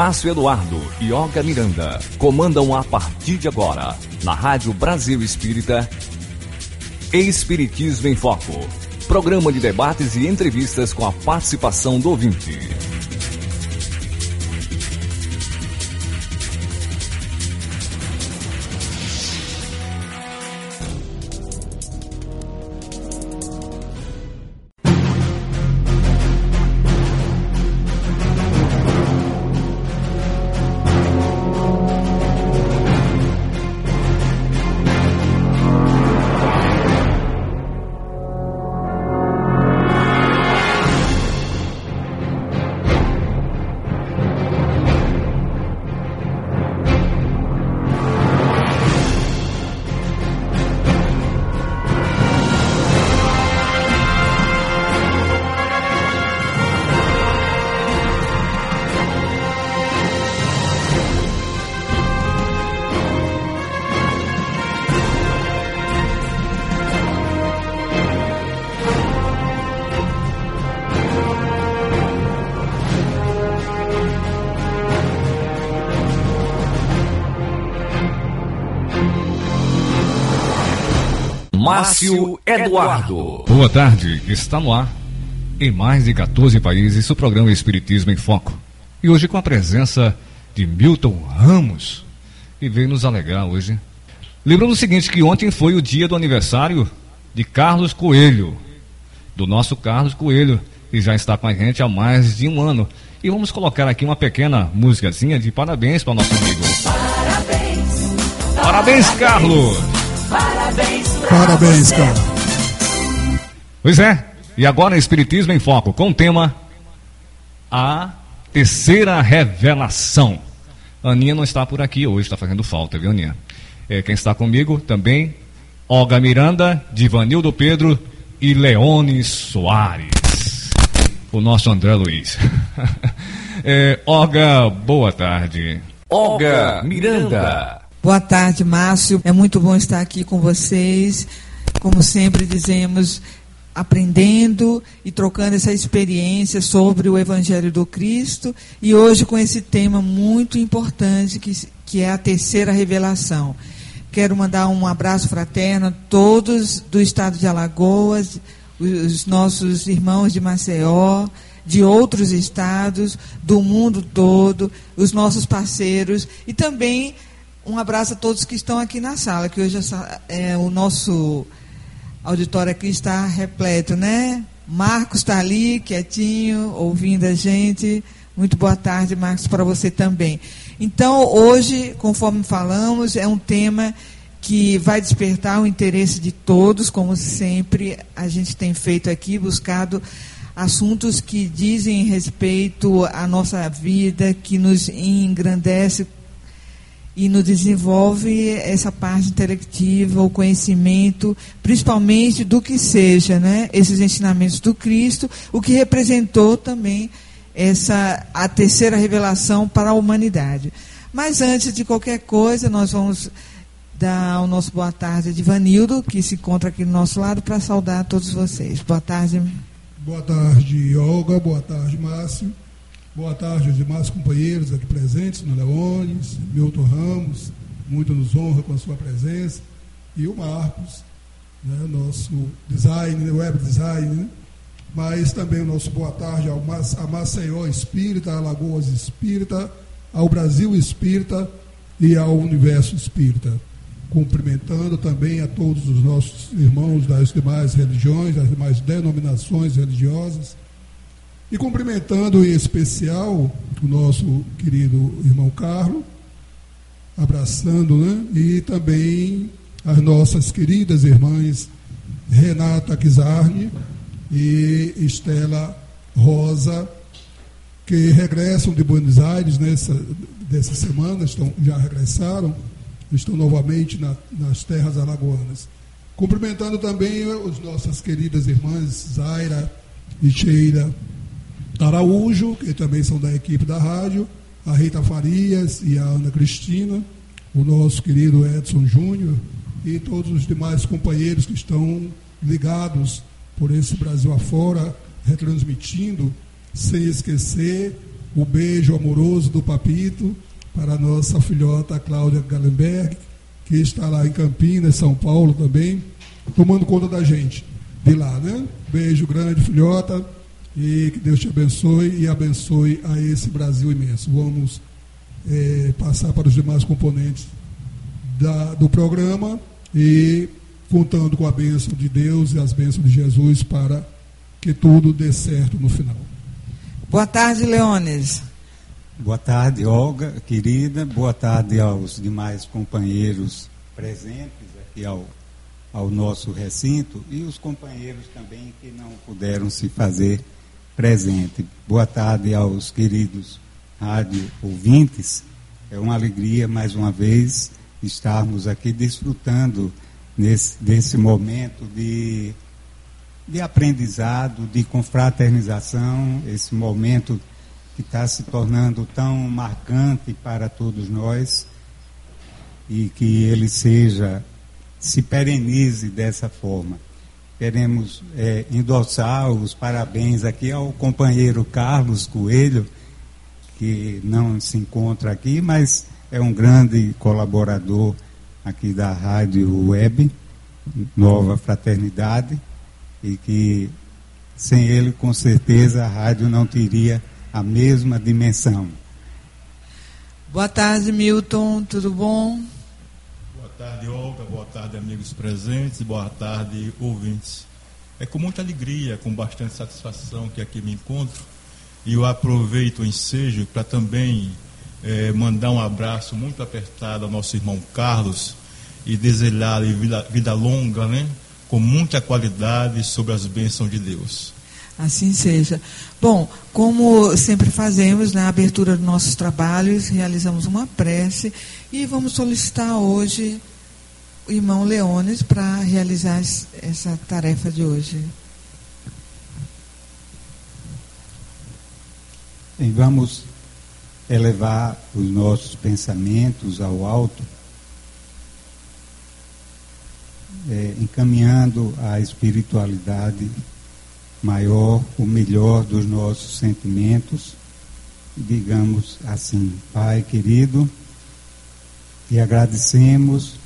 Márcio Eduardo e Olga Miranda comandam a partir de agora, na Rádio Brasil Espírita, Espiritismo em Foco. Programa de debates e entrevistas com a participação do ouvinte. Márcio Eduardo. Boa tarde, está no ar. Em mais de 14 países, o programa Espiritismo em Foco. E hoje com a presença de Milton Ramos, que veio nos alegrar hoje. Lembrando o seguinte, que ontem foi o dia do aniversário de Carlos Coelho, do nosso Carlos Coelho, que já está com a gente há mais de um ano. E vamos colocar aqui uma pequena músicazinha de parabéns para o nosso amigo. Parabéns! Parabéns, Carlos! Parabéns, Parabéns, cara. Pois é. E agora Espiritismo em Foco, com o tema A Terceira Revelação. A Aninha não está por aqui hoje, está fazendo falta, viu, Aninha? É, quem está comigo também, Olga Miranda, Divanildo Pedro e Leone Soares. O nosso André Luiz. é, Olga, boa tarde. Olga Miranda. Boa tarde, Márcio. É muito bom estar aqui com vocês. Como sempre dizemos, aprendendo e trocando essa experiência sobre o Evangelho do Cristo. E hoje com esse tema muito importante, que, que é a terceira revelação. Quero mandar um abraço fraterno a todos do estado de Alagoas, os nossos irmãos de Maceió, de outros estados, do mundo todo, os nossos parceiros e também um abraço a todos que estão aqui na sala, que hoje é, o nosso auditório aqui está repleto, né? Marcos está ali, quietinho, ouvindo a gente. Muito boa tarde, Marcos, para você também. Então, hoje, conforme falamos, é um tema que vai despertar o interesse de todos, como sempre a gente tem feito aqui, buscado assuntos que dizem respeito à nossa vida, que nos engrandece e nos desenvolve essa parte intelectiva, o conhecimento, principalmente do que seja, né, esses ensinamentos do Cristo, o que representou também essa a terceira revelação para a humanidade. Mas antes de qualquer coisa, nós vamos dar o nosso boa tarde de Vanildo, que se encontra aqui do nosso lado, para saudar todos vocês. Boa tarde. Boa tarde, Olga. Boa tarde, Márcio. Boa tarde aos demais companheiros aqui presentes, no Leones, Milton Ramos, muito nos honra com a sua presença, e o Marcos, né, nosso design, web design, né? mas também o nosso boa tarde ao a Maceió Espírita, a Alagoas Espírita, ao Brasil Espírita e ao Universo Espírita. Cumprimentando também a todos os nossos irmãos das demais religiões, das demais denominações religiosas, e cumprimentando em especial o nosso querido irmão Carlos, abraçando, né? E também as nossas queridas irmãs Renata Kizarni e Estela Rosa, que regressam de Buenos Aires nessa dessa semana, estão, já regressaram, estão novamente na, nas terras alagoanas. Cumprimentando também as nossas queridas irmãs Zaira e Sheila Araújo, que também são da equipe da rádio, a Rita Farias e a Ana Cristina, o nosso querido Edson Júnior e todos os demais companheiros que estão ligados por esse Brasil afora, retransmitindo, sem esquecer o beijo amoroso do Papito para a nossa filhota Cláudia Gallenberg, que está lá em Campinas, São Paulo também, tomando conta da gente de lá, né? Beijo grande, filhota, e que Deus te abençoe e abençoe a esse Brasil imenso. Vamos é, passar para os demais componentes da, do programa e contando com a bênção de Deus e as bênçãos de Jesus para que tudo dê certo no final. Boa tarde, Leones. Boa tarde, Olga, querida. Boa tarde aos demais companheiros presentes aqui ao, ao nosso recinto e os companheiros também que não puderam se fazer presente. Boa tarde aos queridos rádio ouvintes. É uma alegria mais uma vez estarmos aqui desfrutando nesse, desse momento de, de aprendizado, de confraternização, esse momento que está se tornando tão marcante para todos nós e que ele seja, se perenize dessa forma. Queremos é, endossar os parabéns aqui ao companheiro Carlos Coelho, que não se encontra aqui, mas é um grande colaborador aqui da Rádio Web, Nova Fraternidade, e que sem ele, com certeza, a rádio não teria a mesma dimensão. Boa tarde, Milton, tudo bom? Tarde, Olga, boa tarde, amigos presentes, boa tarde, ouvintes. É com muita alegria, com bastante satisfação que aqui me encontro e eu aproveito o ensejo para também é, mandar um abraço muito apertado ao nosso irmão Carlos e desejar-lhe vida, vida longa, né? com muita qualidade sobre as bênçãos de Deus. Assim seja. Bom, como sempre fazemos na abertura dos nossos trabalhos, realizamos uma prece e vamos solicitar hoje irmão Leones para realizar essa tarefa de hoje. E vamos elevar os nossos pensamentos ao alto, é, encaminhando a espiritualidade maior, o melhor dos nossos sentimentos. Digamos assim, Pai querido, e agradecemos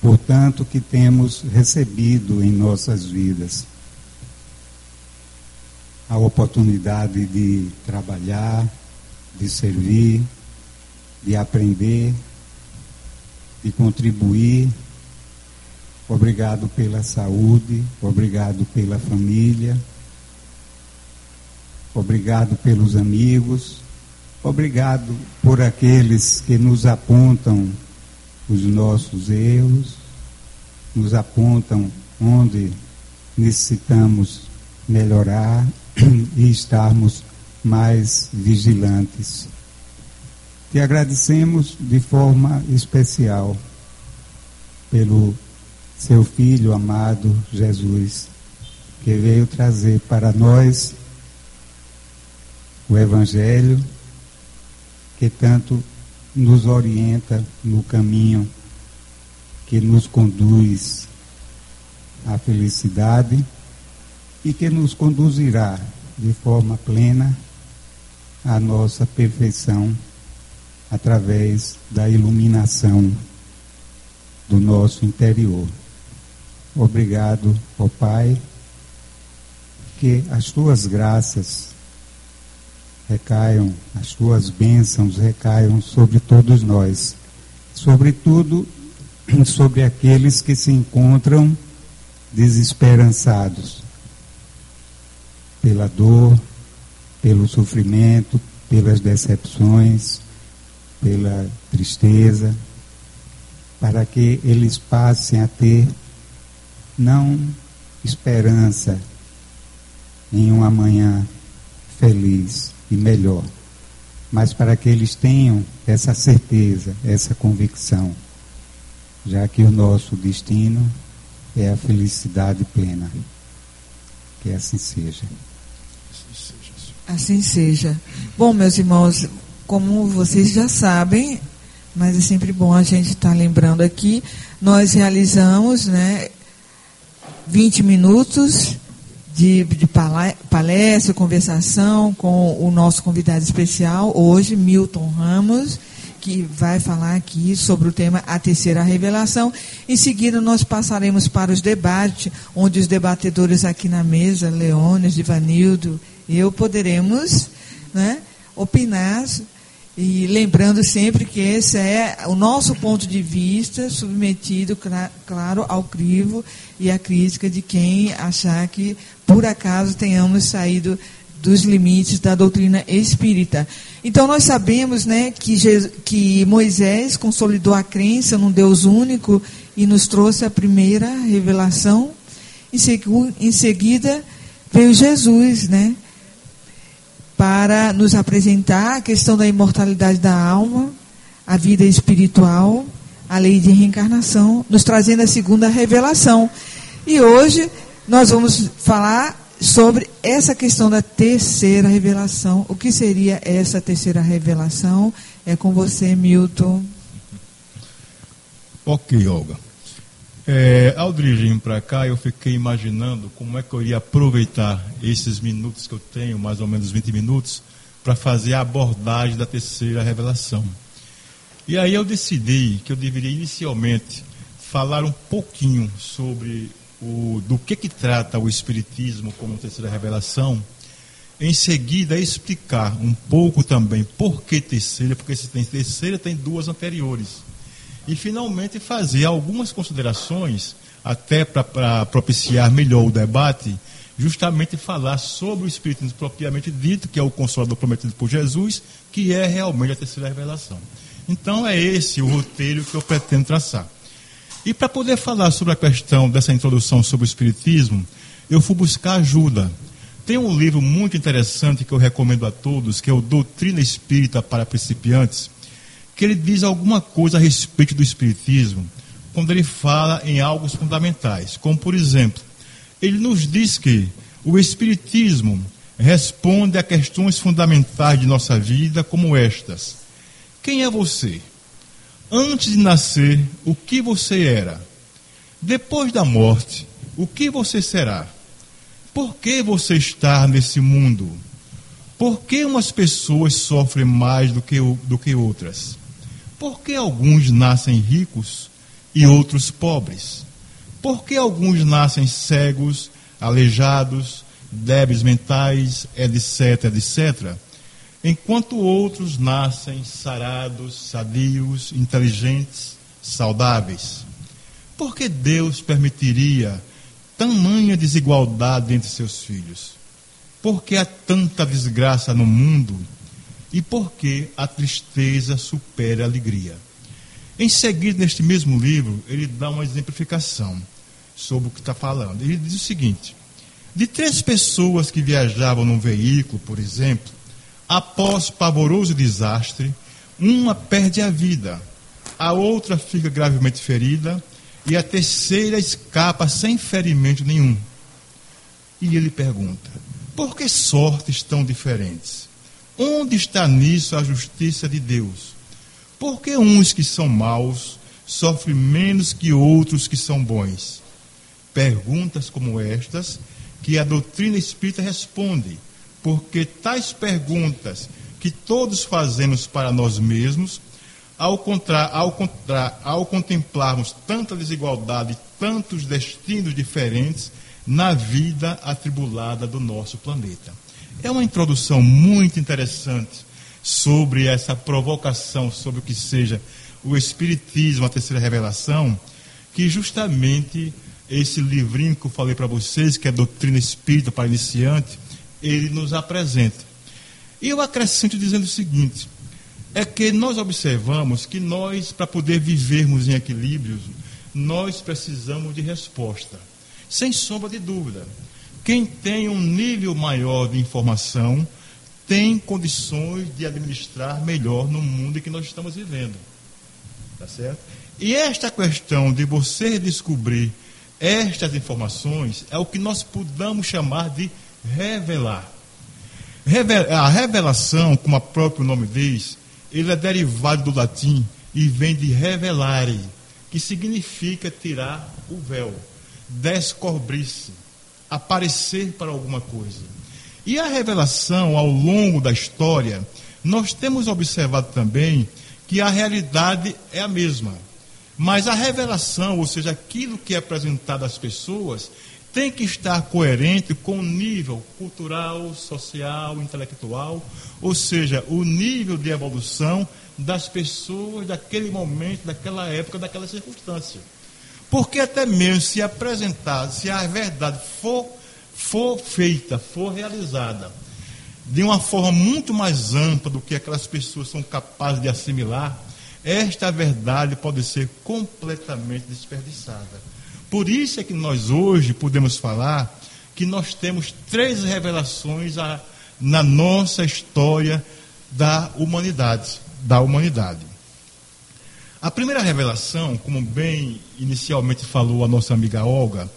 por tanto que temos recebido em nossas vidas. A oportunidade de trabalhar, de servir, de aprender, de contribuir. Obrigado pela saúde, obrigado pela família, obrigado pelos amigos, obrigado por aqueles que nos apontam os nossos erros, nos apontam onde necessitamos melhorar e estarmos mais vigilantes. Te agradecemos de forma especial pelo seu Filho amado Jesus, que veio trazer para nós o Evangelho que tanto nos orienta no caminho que nos conduz à felicidade e que nos conduzirá de forma plena a nossa perfeição através da iluminação do nosso interior. Obrigado, ó Pai, que as tuas graças recaiam, as tuas bênçãos recaiam sobre todos nós, sobretudo sobre aqueles que se encontram desesperançados pela dor, pelo sofrimento, pelas decepções, pela tristeza, para que eles passem a ter não esperança em um amanhã feliz e melhor, mas para que eles tenham essa certeza, essa convicção, já que o nosso destino é a felicidade plena. Que assim seja. Assim seja. Bom, meus irmãos, como vocês já sabem, mas é sempre bom a gente estar tá lembrando aqui, nós realizamos né, 20 minutos de, de palestra, conversação com o nosso convidado especial, hoje, Milton Ramos, que vai falar aqui sobre o tema A Terceira Revelação. Em seguida, nós passaremos para os debates, onde os debatedores aqui na mesa, Leônidas, Divanildo, eu, poderemos né, opinar e lembrando sempre que esse é o nosso ponto de vista, submetido, claro, ao crivo e à crítica de quem achar que, por acaso, tenhamos saído dos limites da doutrina espírita. Então, nós sabemos né, que, Jesus, que Moisés consolidou a crença num Deus único e nos trouxe a primeira revelação. Em, segu, em seguida, veio Jesus, né? Para nos apresentar a questão da imortalidade da alma, a vida espiritual, a lei de reencarnação, nos trazendo a segunda revelação. E hoje nós vamos falar sobre essa questão da terceira revelação. O que seria essa terceira revelação? É com você, Milton. Ok, Olga. É, ao dirigir para cá, eu fiquei imaginando como é que eu iria aproveitar esses minutos que eu tenho, mais ou menos 20 minutos, para fazer a abordagem da terceira revelação. E aí eu decidi que eu deveria inicialmente falar um pouquinho sobre o, do que, que trata o Espiritismo como terceira revelação. Em seguida, explicar um pouco também por que terceira, porque se tem terceira, tem duas anteriores e finalmente fazer algumas considerações, até para propiciar melhor o debate, justamente falar sobre o Espiritismo propriamente dito, que é o Consolador prometido por Jesus, que é realmente a terceira revelação. Então é esse o roteiro que eu pretendo traçar. E para poder falar sobre a questão dessa introdução sobre o Espiritismo, eu fui buscar ajuda. Tem um livro muito interessante que eu recomendo a todos, que é o Doutrina Espírita para Principiantes, que ele diz alguma coisa a respeito do Espiritismo, quando ele fala em algo fundamentais. Como, por exemplo, ele nos diz que o Espiritismo responde a questões fundamentais de nossa vida, como estas: Quem é você? Antes de nascer, o que você era? Depois da morte, o que você será? Por que você está nesse mundo? Por que umas pessoas sofrem mais do que, do que outras? Por que alguns nascem ricos e outros pobres? Por que alguns nascem cegos, aleijados, débeis mentais, etc, etc? Enquanto outros nascem sarados, sadios, inteligentes, saudáveis. Por que Deus permitiria tamanha desigualdade entre seus filhos? Por que há tanta desgraça no mundo e por que a tristeza supera a alegria. Em seguida, neste mesmo livro, ele dá uma exemplificação sobre o que está falando. Ele diz o seguinte: de três pessoas que viajavam num veículo, por exemplo, após pavoroso desastre, uma perde a vida, a outra fica gravemente ferida e a terceira escapa sem ferimento nenhum. E ele pergunta: por que sortes tão diferentes? Onde está nisso a justiça de Deus? Porque uns que são maus sofrem menos que outros que são bons? Perguntas como estas que a doutrina espírita responde, porque tais perguntas que todos fazemos para nós mesmos, ao, contra, ao, ao contemplarmos tanta desigualdade, tantos destinos diferentes na vida atribulada do nosso planeta. É uma introdução muito interessante sobre essa provocação, sobre o que seja o Espiritismo, a terceira revelação, que justamente esse livrinho que eu falei para vocês, que é Doutrina Espírita para Iniciante, ele nos apresenta. E eu acrescento dizendo o seguinte: é que nós observamos que nós, para poder vivermos em equilíbrio, nós precisamos de resposta, sem sombra de dúvida. Quem tem um nível maior de informação tem condições de administrar melhor no mundo em que nós estamos vivendo. Tá certo? E esta questão de você descobrir estas informações é o que nós podemos chamar de revelar. A revelação, como o próprio nome diz, ele é derivado do latim e vem de revelare, que significa tirar o véu, descobrir-se aparecer para alguma coisa. E a revelação, ao longo da história, nós temos observado também que a realidade é a mesma. Mas a revelação, ou seja, aquilo que é apresentado às pessoas, tem que estar coerente com o nível cultural, social, intelectual, ou seja, o nível de evolução das pessoas daquele momento, daquela época, daquela circunstância. Porque até mesmo se apresentar, se a verdade for, for feita, for realizada, de uma forma muito mais ampla do que aquelas pessoas são capazes de assimilar, esta verdade pode ser completamente desperdiçada. Por isso é que nós hoje podemos falar que nós temos três revelações a, na nossa história da humanidade, da humanidade. A primeira revelação, como bem inicialmente falou a nossa amiga Olga,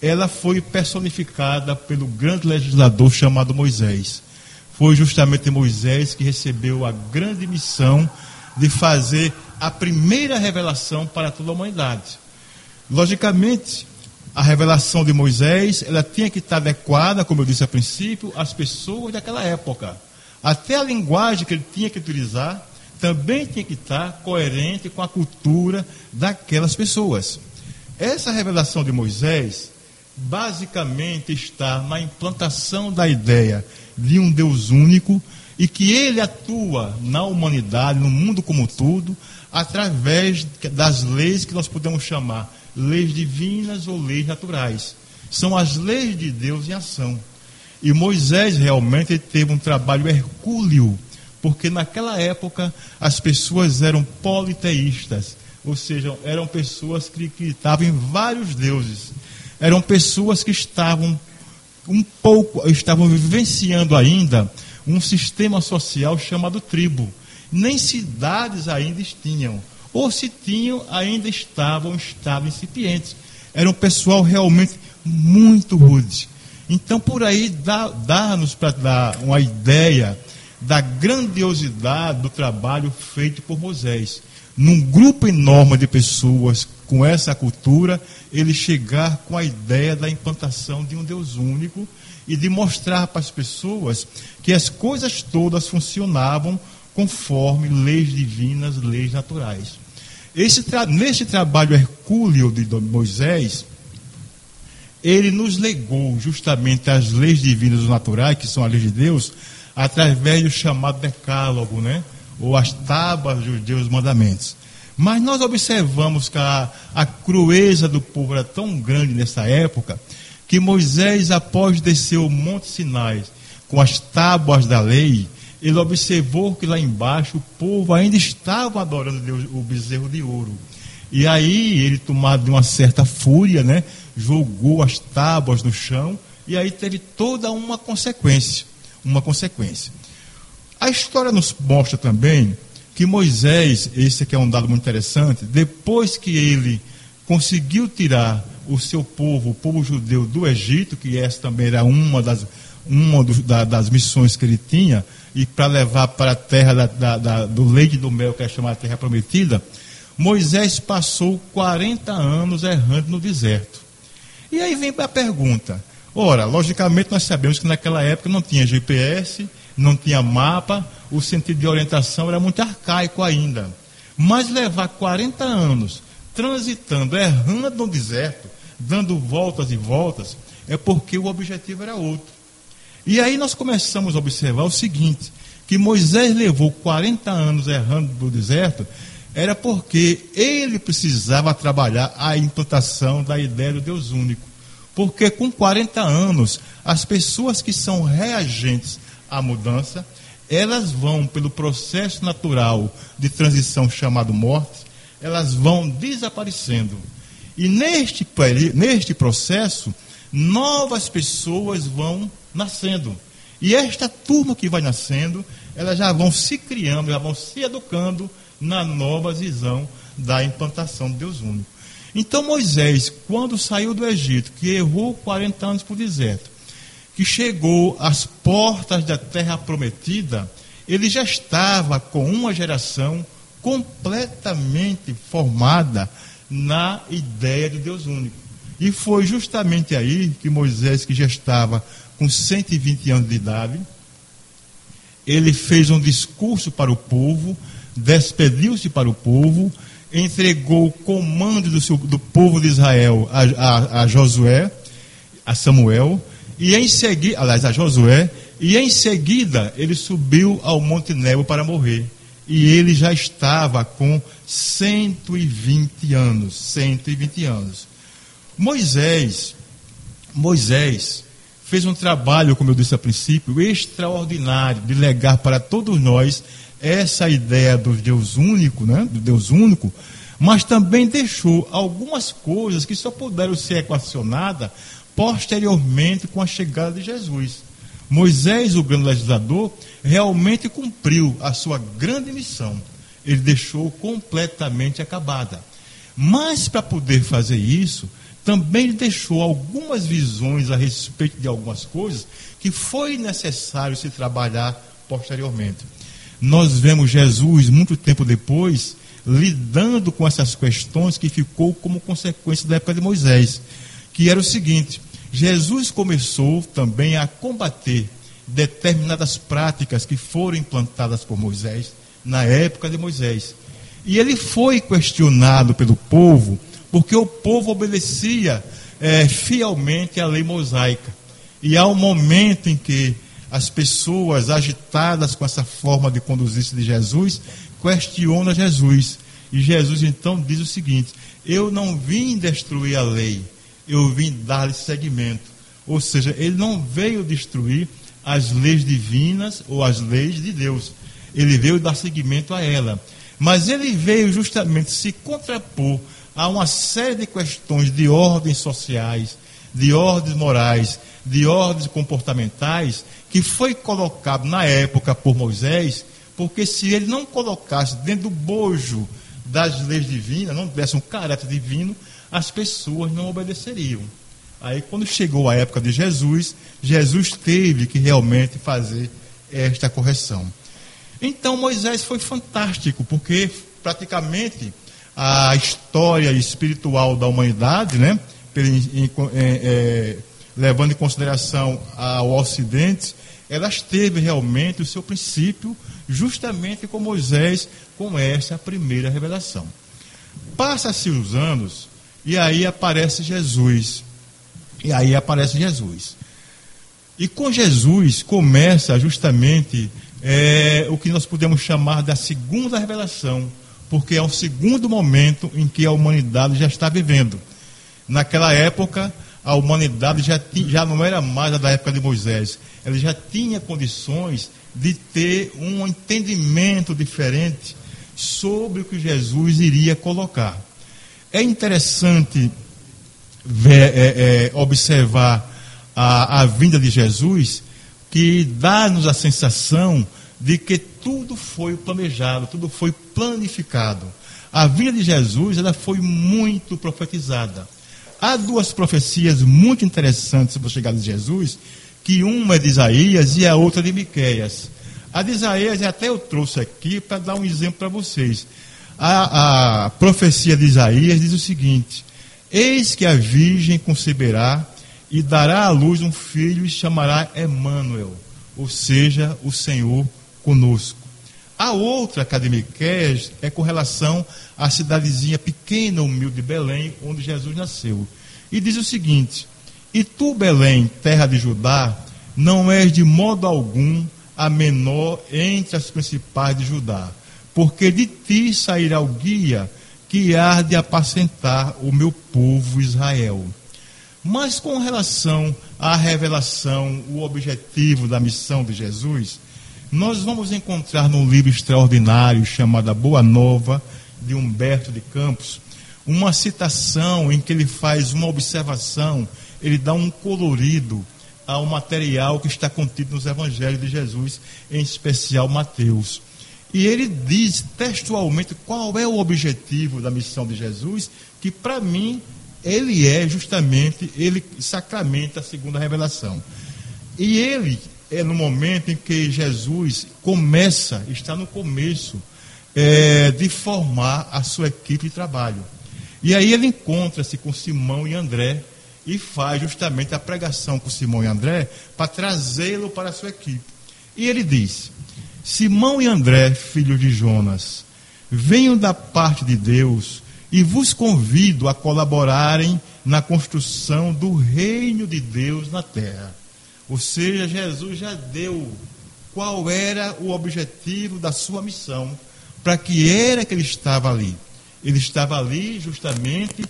ela foi personificada pelo grande legislador chamado Moisés. Foi justamente Moisés que recebeu a grande missão de fazer a primeira revelação para toda a humanidade. Logicamente, a revelação de Moisés, ela tinha que estar adequada, como eu disse a princípio, às pessoas daquela época. Até a linguagem que ele tinha que utilizar também tinha que estar coerente com a cultura daquelas pessoas. Essa revelação de Moisés basicamente está na implantação da ideia de um Deus único e que ele atua na humanidade, no mundo como tudo, através das leis que nós podemos chamar leis divinas ou leis naturais. São as leis de Deus em ação. E Moisés realmente teve um trabalho hercúleo, porque naquela época as pessoas eram politeístas, ou seja, eram pessoas que acreditavam em vários deuses. Eram pessoas que estavam um pouco, estavam vivenciando ainda um sistema social chamado tribo. Nem cidades ainda tinham. Ou se tinham, ainda estavam, estavam incipientes. Era um pessoal realmente muito rude. Então, por aí, dá-nos para dar uma ideia da grandiosidade do trabalho feito por Moisés. Num grupo enorme de pessoas com essa cultura, ele chegar com a ideia da implantação de um Deus único e de mostrar para as pessoas que as coisas todas funcionavam conforme leis divinas, leis naturais. Esse tra nesse trabalho hercúleo de Moisés, ele nos legou justamente as leis divinas naturais, que são as leis de Deus, através do chamado decálogo, né? ou as tábuas dos Deus mandamentos. Mas nós observamos que a, a crueza do povo era tão grande nessa época, que Moisés, após descer o Monte Sinai com as tábuas da lei, ele observou que lá embaixo o povo ainda estava adorando Deus, o bezerro de ouro. E aí ele, tomado de uma certa fúria, né, jogou as tábuas no chão e aí teve toda uma consequência, uma consequência. A história nos mostra também que Moisés, esse aqui é um dado muito interessante, depois que ele conseguiu tirar o seu povo, o povo judeu do Egito, que essa também era uma das, uma do, da, das missões que ele tinha, e para levar para a terra da, da, da, do leite do mel, que é chamada Terra Prometida, Moisés passou 40 anos errando no deserto. E aí vem a pergunta. Ora, logicamente nós sabemos que naquela época não tinha GPS, não tinha mapa, o sentido de orientação era muito arcaico ainda. Mas levar 40 anos transitando, errando no deserto, dando voltas e voltas, é porque o objetivo era outro. E aí nós começamos a observar o seguinte: que Moisés levou 40 anos errando no deserto, era porque ele precisava trabalhar a implantação da ideia do Deus único. Porque com 40 anos, as pessoas que são reagentes à mudança, elas vão pelo processo natural de transição chamado morte, elas vão desaparecendo. E neste, neste processo, novas pessoas vão nascendo. E esta turma que vai nascendo, elas já vão se criando, já vão se educando na nova visão da implantação de Deus único. Então Moisés, quando saiu do Egito, que errou 40 anos por deserto, que chegou às portas da terra prometida, ele já estava com uma geração completamente formada na ideia de Deus único. E foi justamente aí que Moisés, que já estava com 120 anos de idade, ele fez um discurso para o povo, despediu-se para o povo, entregou o comando do, seu, do povo de Israel a, a, a, Josué, a Samuel, e em seguida, aliás, a Josué, e em seguida ele subiu ao Monte Nebo para morrer. E ele já estava com 120 anos, 120 anos. Moisés, Moisés fez um trabalho, como eu disse a princípio, extraordinário de legar para todos nós essa ideia do Deus único, né? do Deus único, mas também deixou algumas coisas que só puderam ser equacionadas posteriormente com a chegada de Jesus. Moisés, o grande legislador, realmente cumpriu a sua grande missão. Ele deixou completamente acabada. Mas para poder fazer isso, também deixou algumas visões a respeito de algumas coisas que foi necessário se trabalhar posteriormente nós vemos Jesus, muito tempo depois, lidando com essas questões que ficou como consequência da época de Moisés, que era o seguinte: Jesus começou também a combater determinadas práticas que foram implantadas por Moisés na época de Moisés. E ele foi questionado pelo povo, porque o povo obedecia é, fielmente à lei mosaica. E há um momento em que as pessoas agitadas com essa forma de conduzir-se de Jesus questionam Jesus. E Jesus então diz o seguinte: Eu não vim destruir a lei, eu vim dar-lhe seguimento. Ou seja, ele não veio destruir as leis divinas ou as leis de Deus. Ele veio dar seguimento a ela. Mas ele veio justamente se contrapor a uma série de questões de ordens sociais, de ordens morais, de ordens comportamentais que foi colocado na época por Moisés, porque se ele não colocasse dentro do bojo das leis divinas, não desse um caráter divino, as pessoas não obedeceriam. Aí, quando chegou a época de Jesus, Jesus teve que realmente fazer esta correção. Então, Moisés foi fantástico, porque praticamente a história espiritual da humanidade, né, levando em consideração ao Ocidente, elas teve realmente o seu princípio justamente com Moisés, com essa primeira revelação. Passa-se os anos e aí aparece Jesus. E aí aparece Jesus. E com Jesus começa justamente é, o que nós podemos chamar da segunda revelação, porque é o segundo momento em que a humanidade já está vivendo. Naquela época, a humanidade já, já não era mais a da época de Moisés. Ela já tinha condições de ter um entendimento diferente sobre o que Jesus iria colocar. É interessante ver, é, é, observar a, a vinda de Jesus, que dá-nos a sensação de que tudo foi planejado, tudo foi planificado. A vinda de Jesus ela foi muito profetizada. Há duas profecias muito interessantes sobre a chegada de Jesus, que uma é de Isaías e a outra de Miqueias. A de Isaías até eu trouxe aqui para dar um exemplo para vocês. A, a profecia de Isaías diz o seguinte: Eis que a virgem conceberá e dará à luz um filho e chamará Emanuel, ou seja, o Senhor conosco. A outra, que é é com relação a cidadezinha pequena, humilde de Belém, onde Jesus nasceu. E diz o seguinte: E tu, Belém, terra de Judá, não és de modo algum a menor entre as principais de Judá, porque de ti sairá o guia que há de apacentar o meu povo Israel. Mas com relação à revelação, o objetivo da missão de Jesus, nós vamos encontrar num livro extraordinário chamado Boa Nova, de Humberto de Campos, uma citação em que ele faz uma observação, ele dá um colorido ao material que está contido nos evangelhos de Jesus, em especial Mateus. E ele diz textualmente qual é o objetivo da missão de Jesus, que para mim ele é justamente, ele sacramenta a segunda revelação. E ele é no momento em que Jesus começa, está no começo é, de formar a sua equipe de trabalho. E aí ele encontra-se com Simão e André, e faz justamente a pregação com Simão e André para trazê-lo para a sua equipe. E ele diz: Simão e André, filhos de Jonas, venham da parte de Deus e vos convido a colaborarem na construção do reino de Deus na terra. Ou seja, Jesus já deu qual era o objetivo da sua missão, para que era que ele estava ali. Ele estava ali justamente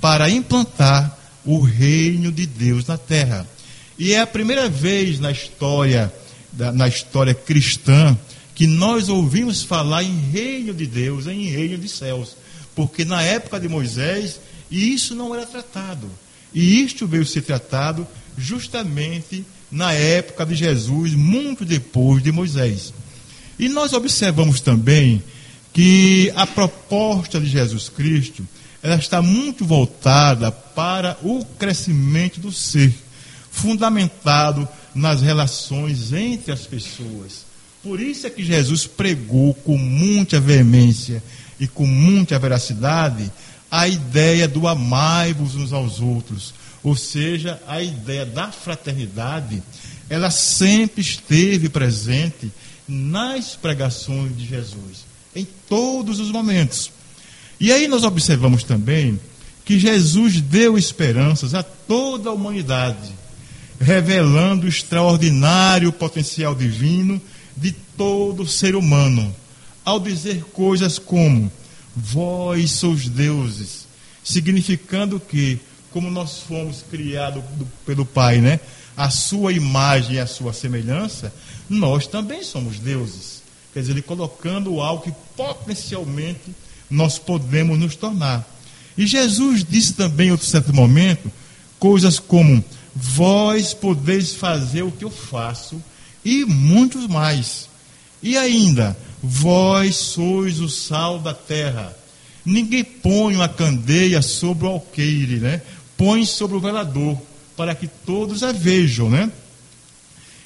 para implantar o reino de Deus na terra. E é a primeira vez na história, na história cristã, que nós ouvimos falar em reino de Deus, em reino de céus. Porque na época de Moisés, isso não era tratado. E isto veio ser tratado justamente na época de Jesus, muito depois de Moisés. E nós observamos também que a proposta de Jesus Cristo ela está muito voltada para o crescimento do ser, fundamentado nas relações entre as pessoas. Por isso é que Jesus pregou com muita veemência e com muita veracidade a ideia do amai-vos uns aos outros, ou seja, a ideia da fraternidade, ela sempre esteve presente nas pregações de Jesus, em todos os momentos. E aí nós observamos também que Jesus deu esperanças a toda a humanidade, revelando o extraordinário potencial divino de todo ser humano, ao dizer coisas como: Vós sois deuses, significando que, como nós fomos criados pelo Pai, né? A sua imagem e a sua semelhança, nós também somos deuses. Quer dizer, ele colocando algo que potencialmente nós podemos nos tornar. E Jesus disse também em outro certo momento coisas como: Vós podeis fazer o que eu faço e muitos mais. E ainda, vós sois o sal da terra. Ninguém põe uma candeia sobre o alqueire, né? Põe sobre o velador, para que todos a vejam, né?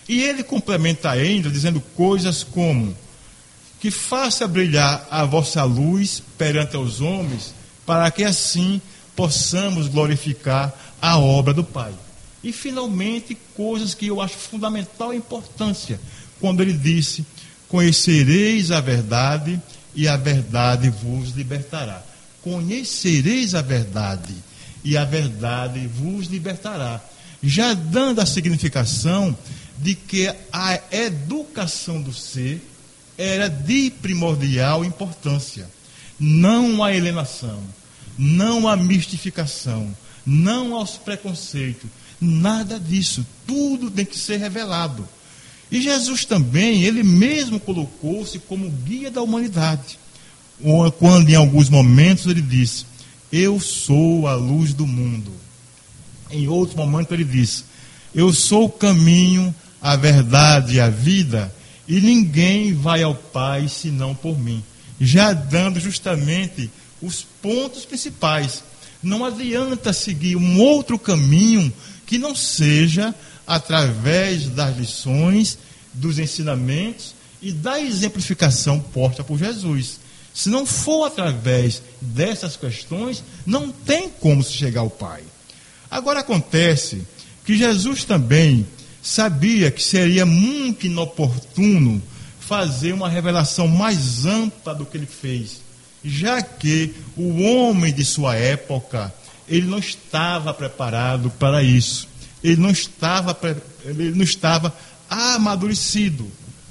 E ele complementa ainda dizendo coisas como: que faça brilhar a vossa luz perante os homens, para que assim possamos glorificar a obra do Pai. E finalmente, coisas que eu acho fundamental importância, quando ele disse: Conhecereis a verdade e a verdade vos libertará. Conhecereis a verdade e a verdade vos libertará. Já dando a significação de que a educação do ser era de primordial importância. Não a alienação, não a mistificação, não aos preconceitos, nada disso. Tudo tem que ser revelado. E Jesus também, ele mesmo colocou-se como guia da humanidade. Quando em alguns momentos ele disse: Eu sou a luz do mundo. Em outro momento ele disse: Eu sou o caminho, a verdade e a vida e ninguém vai ao Pai senão por mim. Já dando justamente os pontos principais. Não adianta seguir um outro caminho que não seja através das lições, dos ensinamentos e da exemplificação posta por Jesus. Se não for através dessas questões, não tem como se chegar ao Pai. Agora acontece que Jesus também sabia que seria muito inoportuno fazer uma revelação mais ampla do que ele fez, já que o homem de sua época ele não estava preparado para isso. Ele não estava, ele não estava amadurecido.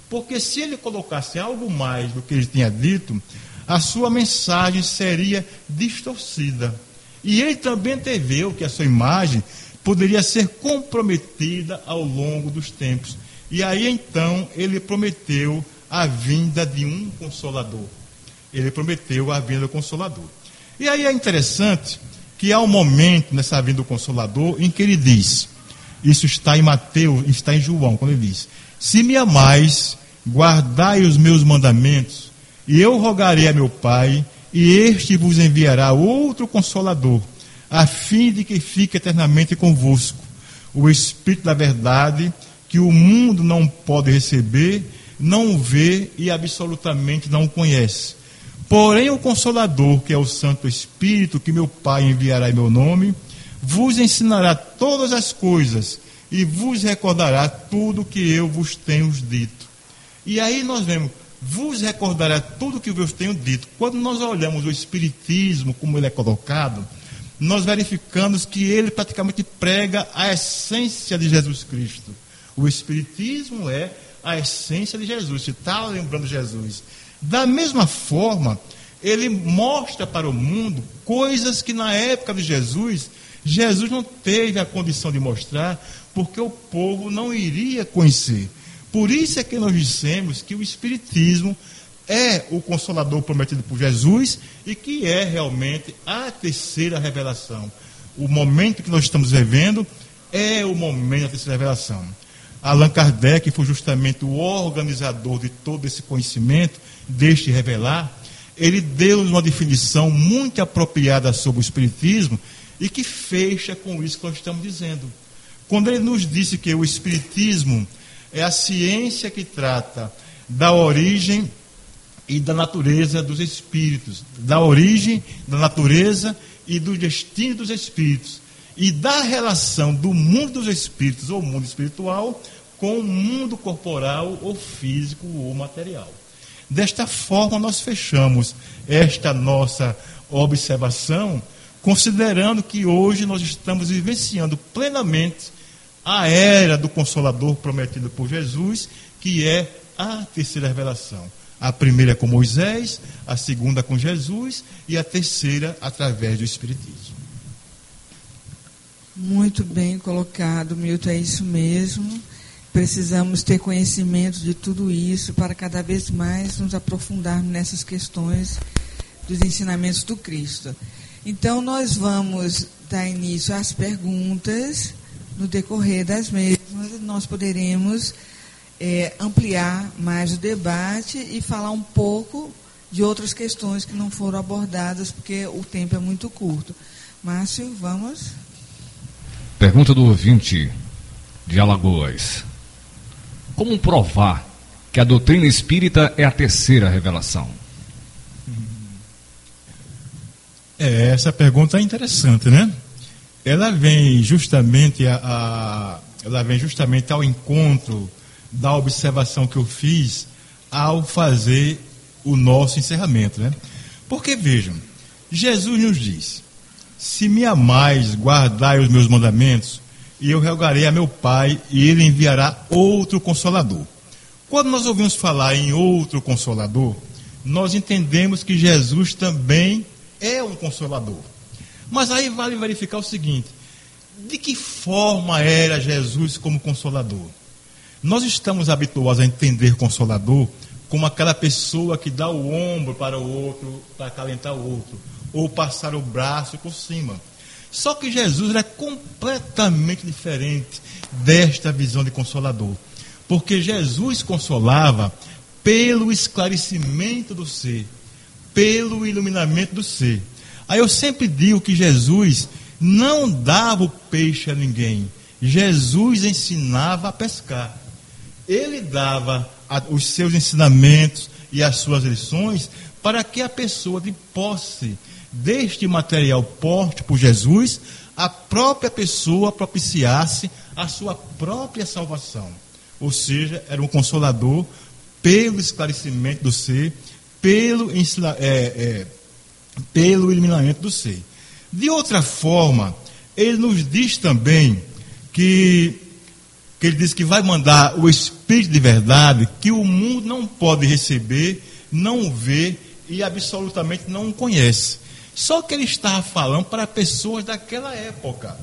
Porque se ele colocasse algo mais do que ele tinha dito, a sua mensagem seria distorcida. E ele também teve que a sua imagem poderia ser comprometida ao longo dos tempos. E aí então ele prometeu a vinda de um consolador. Ele prometeu a vinda do consolador. E aí é interessante que há um momento nessa vinda do consolador em que ele diz: Isso está em Mateus, está em João, quando ele diz: Se me amais, guardai os meus mandamentos, e eu rogarei a meu Pai, e este vos enviará outro consolador a fim de que fique eternamente convosco o Espírito da verdade, que o mundo não pode receber, não vê e absolutamente não conhece. Porém, o Consolador, que é o Santo Espírito, que meu Pai enviará em meu nome, vos ensinará todas as coisas e vos recordará tudo que eu vos tenho dito. E aí nós vemos, vos recordará tudo que eu vos tenho dito. Quando nós olhamos o Espiritismo, como ele é colocado, nós verificamos que ele praticamente prega a essência de Jesus Cristo. O Espiritismo é a essência de Jesus, se está lembrando Jesus. Da mesma forma, ele mostra para o mundo coisas que na época de Jesus, Jesus não teve a condição de mostrar, porque o povo não iria conhecer. Por isso é que nós dissemos que o Espiritismo é o consolador prometido por Jesus e que é realmente a terceira revelação. O momento que nós estamos vivendo é o momento da terceira revelação. Allan Kardec foi justamente o organizador de todo esse conhecimento, deste revelar. Ele deu-nos uma definição muito apropriada sobre o Espiritismo e que fecha com isso que nós estamos dizendo. Quando ele nos disse que o Espiritismo é a ciência que trata da origem e da natureza dos espíritos, da origem, da natureza e do destino dos espíritos, e da relação do mundo dos espíritos ou mundo espiritual com o mundo corporal ou físico ou material. Desta forma, nós fechamos esta nossa observação, considerando que hoje nós estamos vivenciando plenamente a era do Consolador prometido por Jesus, que é a terceira revelação. A primeira com Moisés, a segunda com Jesus e a terceira através do Espiritismo. Muito bem colocado, Milton, é isso mesmo. Precisamos ter conhecimento de tudo isso para cada vez mais nos aprofundarmos nessas questões dos ensinamentos do Cristo. Então, nós vamos dar início às perguntas. No decorrer das mesmas, nós poderemos é, ampliar mais o debate e falar um pouco de outras questões que não foram abordadas, porque o tempo é muito curto. Márcio, vamos. Pergunta do ouvinte de Alagoas. Como provar que a doutrina espírita é a terceira revelação? É, essa pergunta é interessante, né? Ela vem justamente a, a ela vem justamente ao encontro da observação que eu fiz ao fazer o nosso encerramento, né? Porque vejam, Jesus nos diz: Se me amais, guardai os meus mandamentos, e eu rogarei a meu Pai, e ele enviará outro consolador. Quando nós ouvimos falar em outro consolador, nós entendemos que Jesus também é um consolador. Mas aí vale verificar o seguinte: de que forma era Jesus como consolador? Nós estamos habituados a entender consolador como aquela pessoa que dá o ombro para o outro, para acalentar o outro, ou passar o braço por cima. Só que Jesus é completamente diferente desta visão de consolador. Porque Jesus consolava pelo esclarecimento do ser, pelo iluminamento do ser. Aí eu sempre digo que Jesus não dava o peixe a ninguém. Jesus ensinava a pescar. Ele dava a, os seus ensinamentos e as suas lições para que a pessoa de posse deste material porte por Jesus, a própria pessoa propiciasse a sua própria salvação. Ou seja, era um consolador pelo esclarecimento do ser, pelo, é, é, pelo eliminamento do ser. De outra forma, ele nos diz também que, que ele diz que vai mandar o Espírito de verdade que o mundo não pode receber, não vê e absolutamente não conhece. Só que ele estava falando para pessoas daquela época.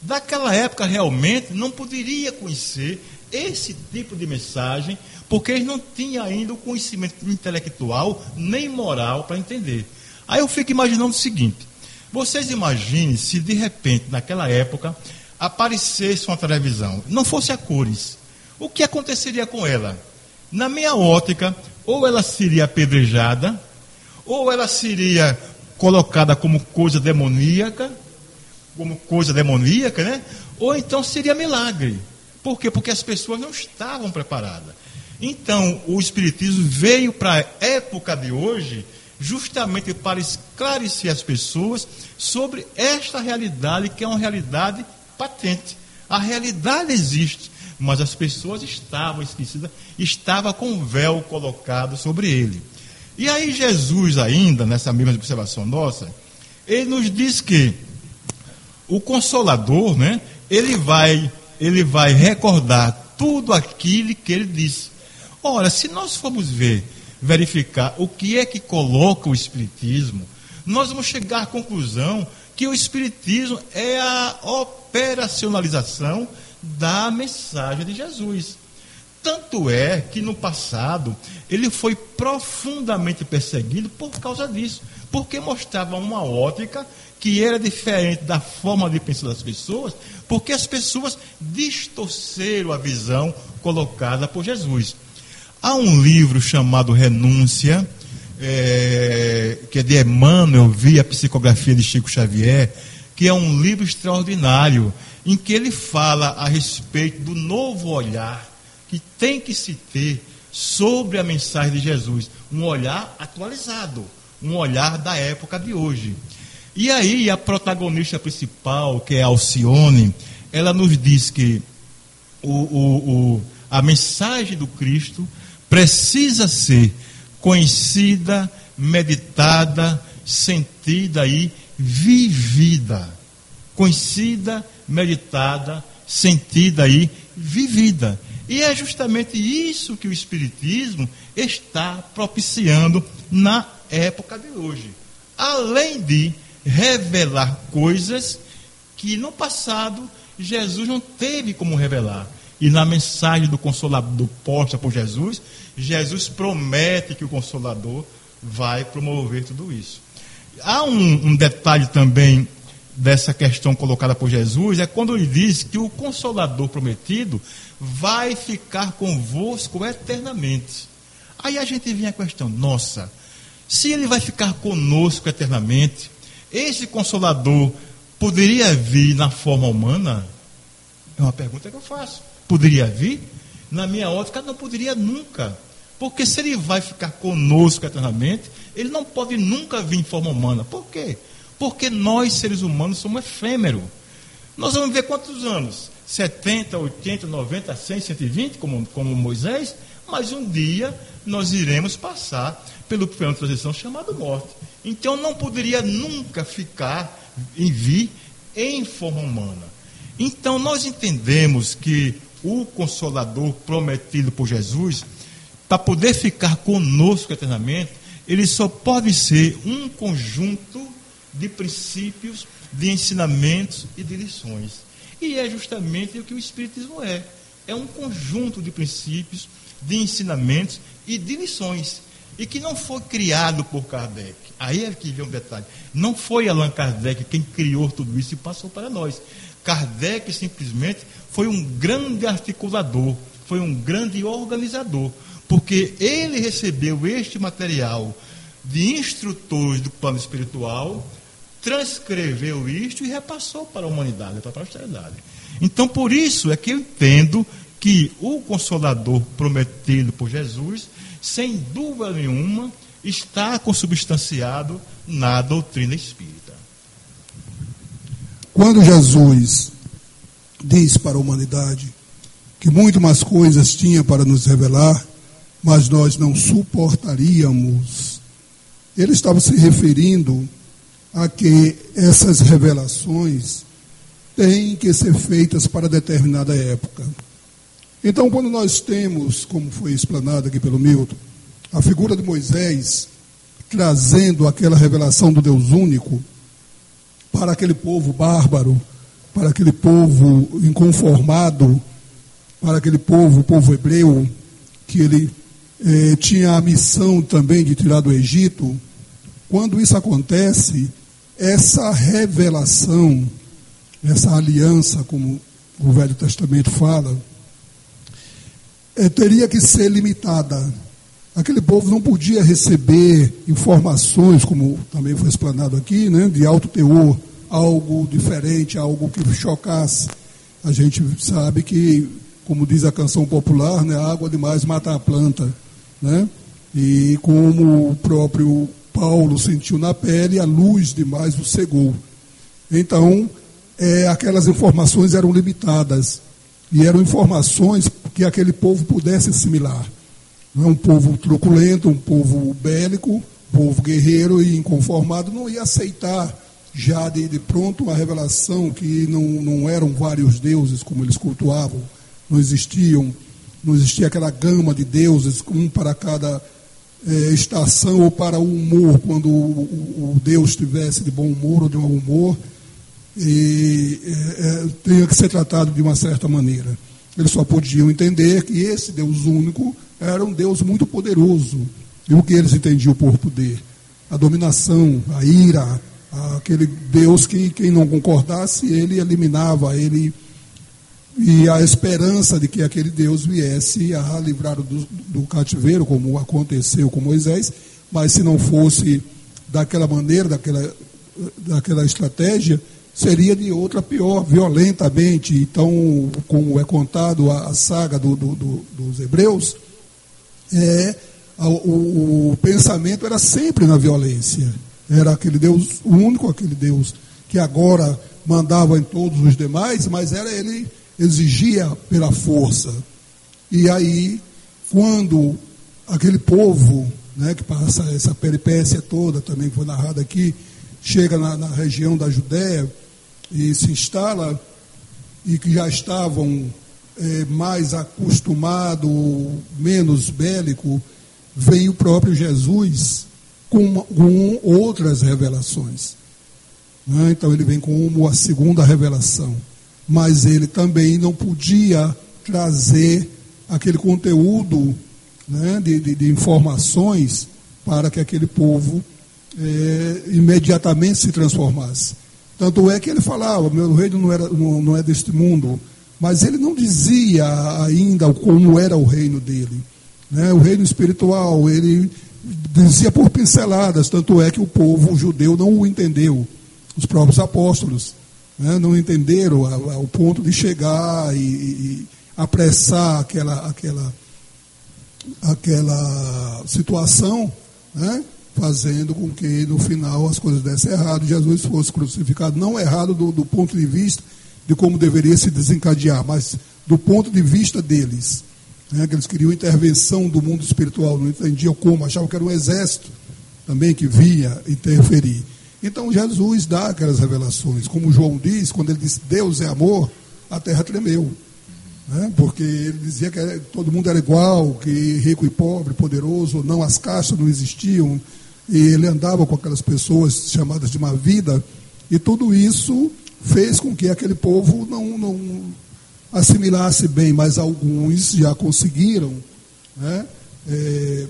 Daquela época realmente não poderia conhecer esse tipo de mensagem, porque eles não tinham ainda o conhecimento intelectual nem moral para entender. Aí eu fico imaginando o seguinte: vocês imaginem se de repente, naquela época, aparecesse uma televisão, não fosse a cores, o que aconteceria com ela? Na minha ótica, ou ela seria apedrejada, ou ela seria colocada como coisa demoníaca, como coisa demoníaca, né? Ou então seria milagre. Por quê? Porque as pessoas não estavam preparadas. Então, o Espiritismo veio para a época de hoje justamente para esclarecer as pessoas sobre esta realidade, que é uma realidade patente. A realidade existe, mas as pessoas estavam esquecidas, estava com um véu colocado sobre ele. E aí Jesus ainda, nessa mesma observação nossa, ele nos diz que o consolador, né, ele vai, ele vai recordar tudo aquilo que ele disse. Ora, se nós formos ver, verificar o que é que coloca o espiritismo, nós vamos chegar à conclusão que o espiritismo é a operacionalização da mensagem de Jesus. Tanto é que no passado ele foi profundamente perseguido por causa disso, porque mostrava uma ótica que era diferente da forma de pensar das pessoas, porque as pessoas distorceram a visão colocada por Jesus. Há um livro chamado Renúncia, é, que é de Emmanuel, via a psicografia de Chico Xavier, que é um livro extraordinário, em que ele fala a respeito do novo olhar que tem que se ter sobre a mensagem de Jesus, um olhar atualizado, um olhar da época de hoje. E aí a protagonista principal, que é Alcione, ela nos diz que o, o, o, a mensagem do Cristo precisa ser conhecida, meditada, sentida e vivida. Conhecida, meditada, sentida e vivida. E é justamente isso que o Espiritismo está propiciando na época de hoje. Além de revelar coisas que no passado Jesus não teve como revelar. E na mensagem do Consolador posta por Jesus, Jesus promete que o Consolador vai promover tudo isso. Há um, um detalhe também dessa questão colocada por Jesus, é quando ele diz que o Consolador prometido vai ficar convosco eternamente. Aí a gente vem a questão: nossa, se ele vai ficar conosco eternamente, esse consolador poderia vir na forma humana? É uma pergunta que eu faço. Poderia vir? Na minha ótica, não poderia nunca. Porque se ele vai ficar conosco eternamente, ele não pode nunca vir em forma humana. Por quê? Porque nós, seres humanos, somos efêmeros. Nós vamos ver quantos anos? 70, 80, 90, 100, 120, como, como Moisés, mas um dia nós iremos passar pelo plano de transição chamado morte. Então não poderia nunca ficar em vir em forma humana. Então nós entendemos que o consolador prometido por Jesus, para poder ficar conosco eternamente, ele só pode ser um conjunto de princípios, de ensinamentos e de lições. E é justamente o que o Espiritismo é. É um conjunto de princípios, de ensinamentos e de lições. E que não foi criado por Kardec. Aí é que vem um detalhe. Não foi Allan Kardec quem criou tudo isso e passou para nós. Kardec simplesmente foi um grande articulador, foi um grande organizador, porque ele recebeu este material de instrutores do plano espiritual transcreveu isto e repassou para a humanidade, para a posteridade. Então, por isso é que eu entendo que o Consolador prometido por Jesus, sem dúvida nenhuma, está consubstanciado na doutrina espírita. Quando Jesus diz para a humanidade que muito mais coisas tinha para nos revelar, mas nós não suportaríamos, ele estava se referindo a que essas revelações têm que ser feitas para determinada época. Então, quando nós temos, como foi explanado aqui pelo Milton, a figura de Moisés trazendo aquela revelação do Deus único para aquele povo bárbaro, para aquele povo inconformado, para aquele povo, o povo hebreu, que ele eh, tinha a missão também de tirar do Egito. Quando isso acontece, essa revelação, essa aliança, como o Velho Testamento fala, é, teria que ser limitada. Aquele povo não podia receber informações, como também foi explanado aqui, né, de alto teor, algo diferente, algo que chocasse. A gente sabe que, como diz a canção popular, né, água demais mata a planta. Né? E como o próprio Paulo sentiu na pele, a luz demais o cegou. Então, é, aquelas informações eram limitadas e eram informações que aquele povo pudesse assimilar. É um povo truculento, um povo bélico, um povo guerreiro e inconformado, não ia aceitar já de, de pronto uma revelação que não, não eram vários deuses como eles cultuavam, não existiam, não existia aquela gama de deuses, um para cada é, estação ou para o humor, quando o, o, o, Deus estivesse de bom humor ou de mau humor, e é, tinha que ser tratado de uma certa maneira. Eles só podiam entender que esse Deus único era um Deus muito poderoso. E o que eles entendiam por poder? A dominação, a ira, aquele Deus que quem não concordasse, ele eliminava, ele e a esperança de que aquele Deus viesse a livrar do, do cativeiro, como aconteceu com Moisés, mas se não fosse daquela maneira, daquela, daquela estratégia, seria de outra pior, violentamente. Então, como é contado a, a saga do, do, do, dos hebreus, é, o, o, pensamento era sempre na violência. Era aquele Deus único, aquele Deus que agora mandava em todos os demais, mas era ele exigia pela força. E aí, quando aquele povo, né, que passa essa peripécia toda, também foi narrada aqui, chega na, na região da Judéia e se instala, e que já estavam é, mais acostumados, menos bélico, vem o próprio Jesus com, com outras revelações. Né? Então ele vem com a segunda revelação mas ele também não podia trazer aquele conteúdo né, de, de, de, informações para que aquele povo é, imediatamente se transformasse. Tanto é que ele falava, meu reino não, era, não, não é deste mundo, mas ele não dizia ainda como era o reino dele. Né? O reino espiritual, ele dizia por pinceladas, tanto é que o povo judeu não o entendeu, os próprios apóstolos né, não entenderam ao ponto de chegar e, e, apressar aquela, aquela, aquela situação, né, fazendo com que no final as coisas dessem errado, Jesus fosse crucificado, não errado do, do ponto de vista de como deveria se desencadear, mas do ponto de vista deles. Né, que eles queriam intervenção do mundo espiritual, não entendiam como, achavam que era um exército também que vinha interferir. Então Jesus dá aquelas revelações. Como João diz, quando ele disse Deus é amor, a terra tremeu. Né? Porque ele dizia que todo mundo era igual, que rico e pobre, poderoso, não, as castas não existiam. E ele andava com aquelas pessoas chamadas de uma vida. E tudo isso fez com que aquele povo não, não assimilasse bem, mas alguns já conseguiram, né? é,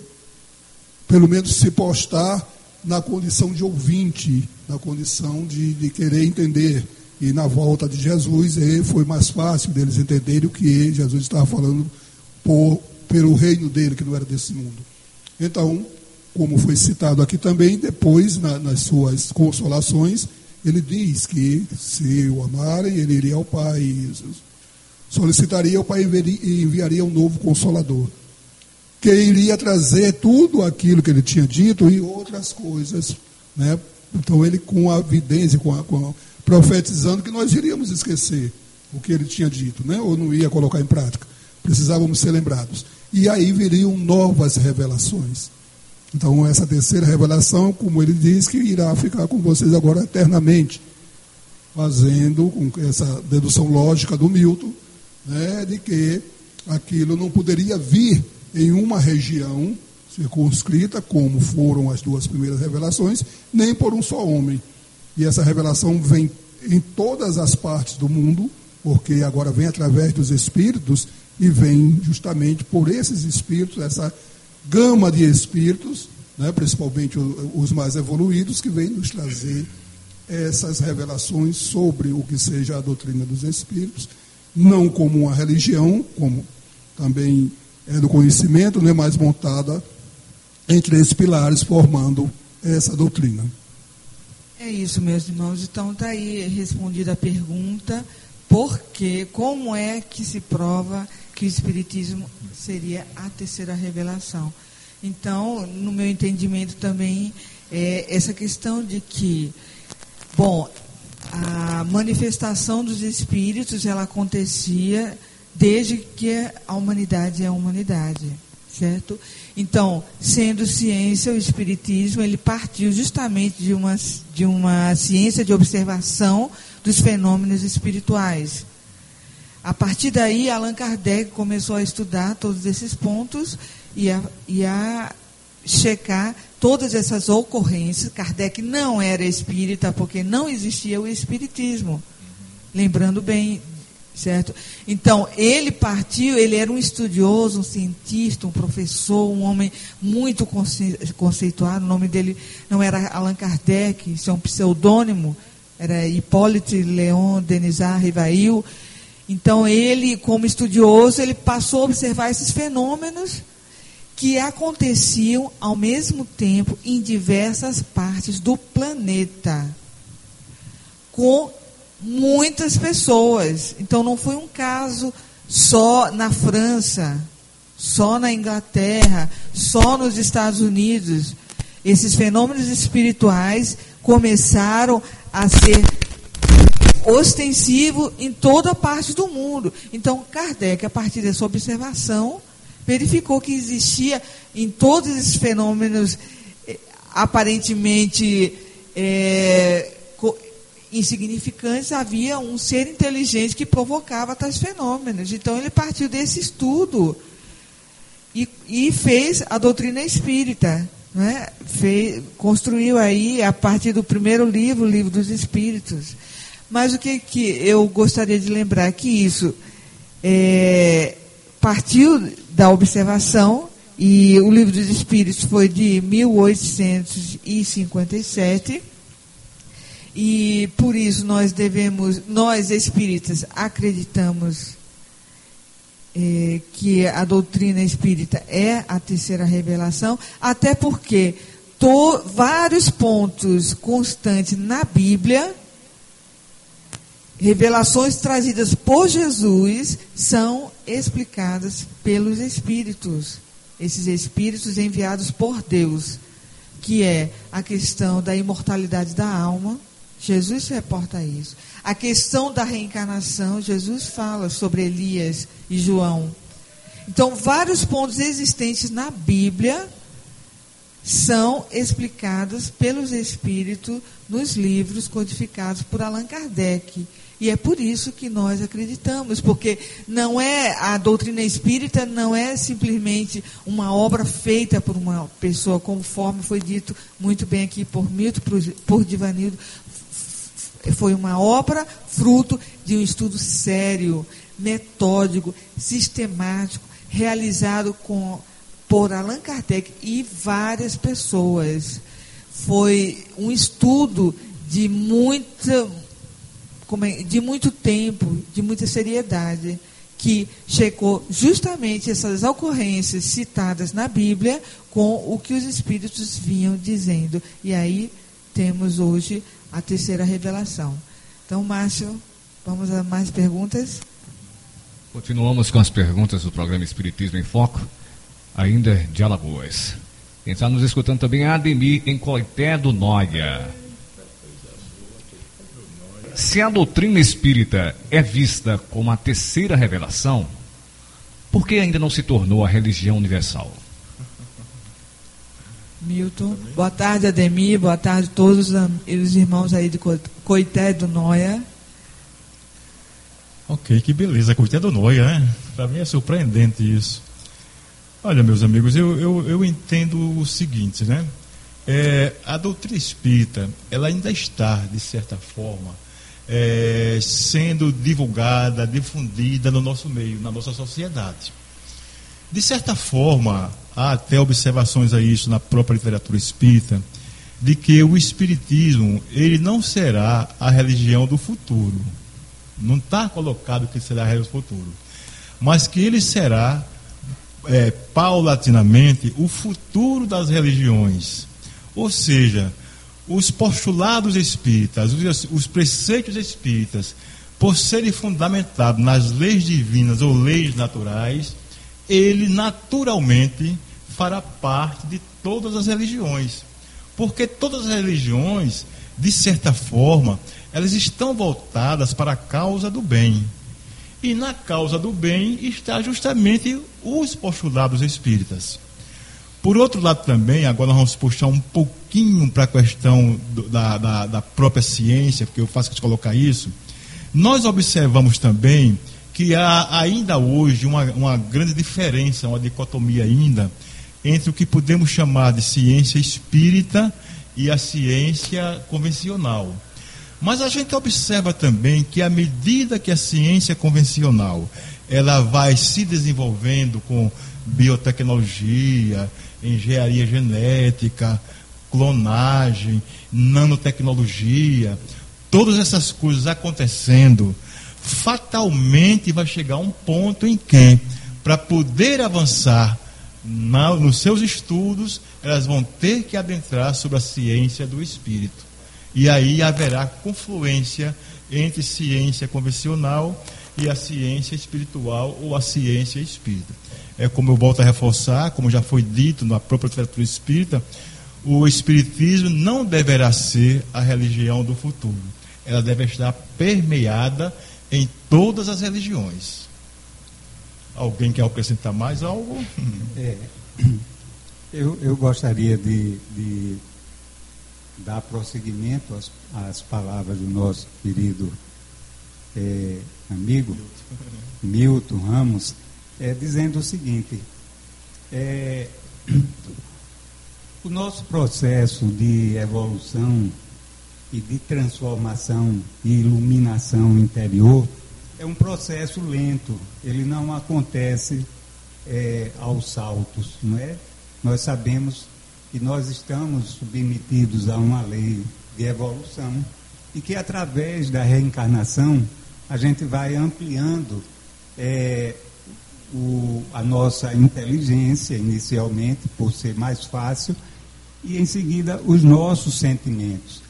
pelo menos se postar na condição de ouvinte, na condição de, de querer entender. E na volta de Jesus foi mais fácil deles entenderem o que Jesus estava falando por, pelo reino dele, que não era desse mundo. Então, como foi citado aqui também, depois, na, nas suas consolações, ele diz que se o amarem, ele iria ao Pai, solicitaria ao Pai e enviaria um novo consolador que iria trazer tudo aquilo que ele tinha dito e outras coisas. Né? Então, ele, com a evidência, com a, com a, profetizando que nós iríamos esquecer o que ele tinha dito, né? ou não ia colocar em prática. Precisávamos ser lembrados. E aí viriam novas revelações. Então, essa terceira revelação, como ele diz, que irá ficar com vocês agora eternamente, fazendo com essa dedução lógica do Milton, né, de que aquilo não poderia vir em uma região circunscrita, como foram as duas primeiras revelações, nem por um só homem. E essa revelação vem em todas as partes do mundo, porque agora vem através dos espíritos e vem justamente por esses espíritos, essa gama de espíritos, né, principalmente os mais evoluídos, que vem nos trazer essas revelações sobre o que seja a doutrina dos espíritos, não como uma religião, como também é, do conhecimento, né, mais montada em três pilares, formando essa doutrina. É isso, meus irmãos. Então, está aí respondida a pergunta: por quê? Como é que se prova que o Espiritismo seria a terceira revelação? Então, no meu entendimento também, é essa questão de que, bom, a manifestação dos espíritos ela acontecia desde que a humanidade é a humanidade, certo? Então, sendo ciência, o espiritismo ele partiu justamente de uma de uma ciência de observação dos fenômenos espirituais. A partir daí, Allan Kardec começou a estudar todos esses pontos e a, e a checar todas essas ocorrências. Kardec não era espírita porque não existia o espiritismo. Lembrando bem, certo? Então, ele partiu, ele era um estudioso, um cientista, um professor, um homem muito conceituado. O nome dele não era Allan Kardec, isso é um pseudônimo, era Hipólite Leon Denisard Rivail. Então, ele, como estudioso, ele passou a observar esses fenômenos que aconteciam ao mesmo tempo em diversas partes do planeta, com muitas pessoas. Então, não foi um caso só na França, só na Inglaterra, só nos Estados Unidos. Esses fenômenos espirituais começaram a ser ostensivo em toda parte do mundo. Então, Kardec, a partir dessa observação, verificou que existia em todos esses fenômenos eh, aparentemente é, insignificantes, havia um ser inteligente que provocava tais fenômenos. Então, ele partiu desse estudo e, e fez a doutrina espírita. Né? Fez, construiu aí, a partir do primeiro livro, o Livro dos Espíritos. Mas o que, que eu gostaria de lembrar que isso é, partiu da observação e o livro dos Espíritos foi de 1857 e por isso nós devemos, nós espíritas, acreditamos é, que a doutrina espírita é a terceira revelação, até porque to, vários pontos constantes na Bíblia revelações trazidas por Jesus são explicadas pelos Espíritos, esses Espíritos enviados por Deus, que é a questão da imortalidade da alma. Jesus reporta isso. A questão da reencarnação, Jesus fala sobre Elias e João. Então, vários pontos existentes na Bíblia são explicados pelos Espíritos nos livros codificados por Allan Kardec. E é por isso que nós acreditamos, porque não é a doutrina espírita não é simplesmente uma obra feita por uma pessoa, conforme foi dito muito bem aqui por Milton, por, por Divanildo, foi uma obra fruto de um estudo sério, metódico, sistemático, realizado com, por Allan Kardec e várias pessoas. Foi um estudo de muita, de muito tempo, de muita seriedade, que checou justamente essas ocorrências citadas na Bíblia com o que os Espíritos vinham dizendo. E aí temos hoje a terceira revelação. Então, Márcio, vamos a mais perguntas? Continuamos com as perguntas do programa Espiritismo em Foco, ainda de Alagoas. Quem está nos escutando também é Ademir em Coité do Noia. Se a doutrina espírita é vista como a terceira revelação, por que ainda não se tornou a religião universal? Milton. Boa tarde, Ademir. Boa tarde a todos os irmãos aí de Coité do Noia. Ok, que beleza, Coité do Noia, né? Para mim é surpreendente isso. Olha, meus amigos, eu, eu, eu entendo o seguinte, né? É, a doutrina espírita, ela ainda está, de certa forma, é, sendo divulgada, difundida no nosso meio, na nossa sociedade. De certa forma, há até observações a isso na própria literatura espírita, de que o espiritismo ele não será a religião do futuro. Não está colocado que será a religião do futuro. Mas que ele será, é, paulatinamente, o futuro das religiões. Ou seja, os postulados espíritas, os, os preceitos espíritas, por serem fundamentados nas leis divinas ou leis naturais, ele naturalmente fará parte de todas as religiões. Porque todas as religiões, de certa forma, elas estão voltadas para a causa do bem. E na causa do bem está justamente os postulados espíritas. Por outro lado também, agora vamos puxar um pouquinho para a questão do, da, da, da, própria ciência, porque eu faço que colocar isso. Nós observamos também que há ainda hoje uma, uma grande diferença, uma dicotomia ainda, entre o que podemos chamar de ciência espírita e a ciência convencional. Mas a gente observa também que à medida que a ciência convencional ela vai se desenvolvendo com biotecnologia, engenharia genética, clonagem, nanotecnologia, todas essas coisas acontecendo, fatalmente vai chegar um ponto em que, para poder avançar na, nos seus estudos, elas vão ter que adentrar sobre a ciência do espírito. E aí haverá confluência entre ciência convencional e a ciência espiritual ou a ciência espírita. É como eu volto a reforçar, como já foi dito na própria literatura espírita, o espiritismo não deverá ser a religião do futuro. Ela deve estar permeada em todas as religiões. Alguém quer acrescentar mais algo? É, eu, eu gostaria de, de dar prosseguimento às, às palavras do nosso querido é, amigo Milton Ramos, é, dizendo o seguinte: é, o nosso processo de evolução e de transformação e iluminação interior é um processo lento, ele não acontece é, aos saltos, não é? Nós sabemos que nós estamos submetidos a uma lei de evolução e que através da reencarnação a gente vai ampliando é, o, a nossa inteligência inicialmente, por ser mais fácil, e em seguida os nossos sentimentos.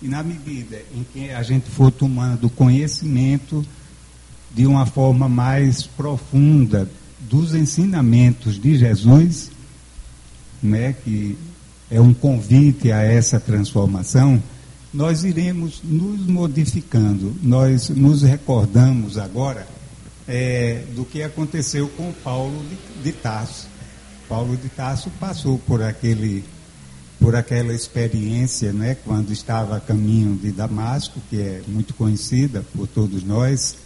E na medida em que a gente for tomando conhecimento de uma forma mais profunda dos ensinamentos de Jesus, né, que é um convite a essa transformação, nós iremos nos modificando. Nós nos recordamos agora é, do que aconteceu com Paulo de, de Tarso. Paulo de Tarso passou por aquele por aquela experiência, né, quando estava a caminho de Damasco, que é muito conhecida por todos nós,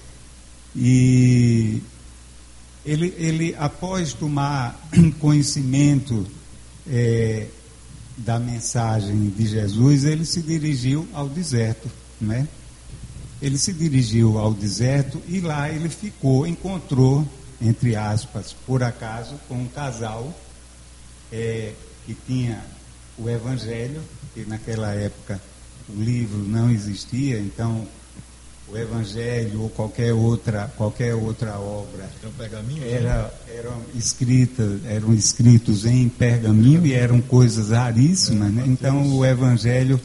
e ele, ele após tomar conhecimento é, da mensagem de Jesus, ele se dirigiu ao deserto, né? Ele se dirigiu ao deserto e lá ele ficou, encontrou, entre aspas, por acaso, com um casal é, que tinha o Evangelho, que naquela época o livro não existia, então o Evangelho ou qualquer outra, qualquer outra obra um era, eram, escritas, eram escritos em pergaminho e eram coisas raríssimas. Né? Então o Evangelho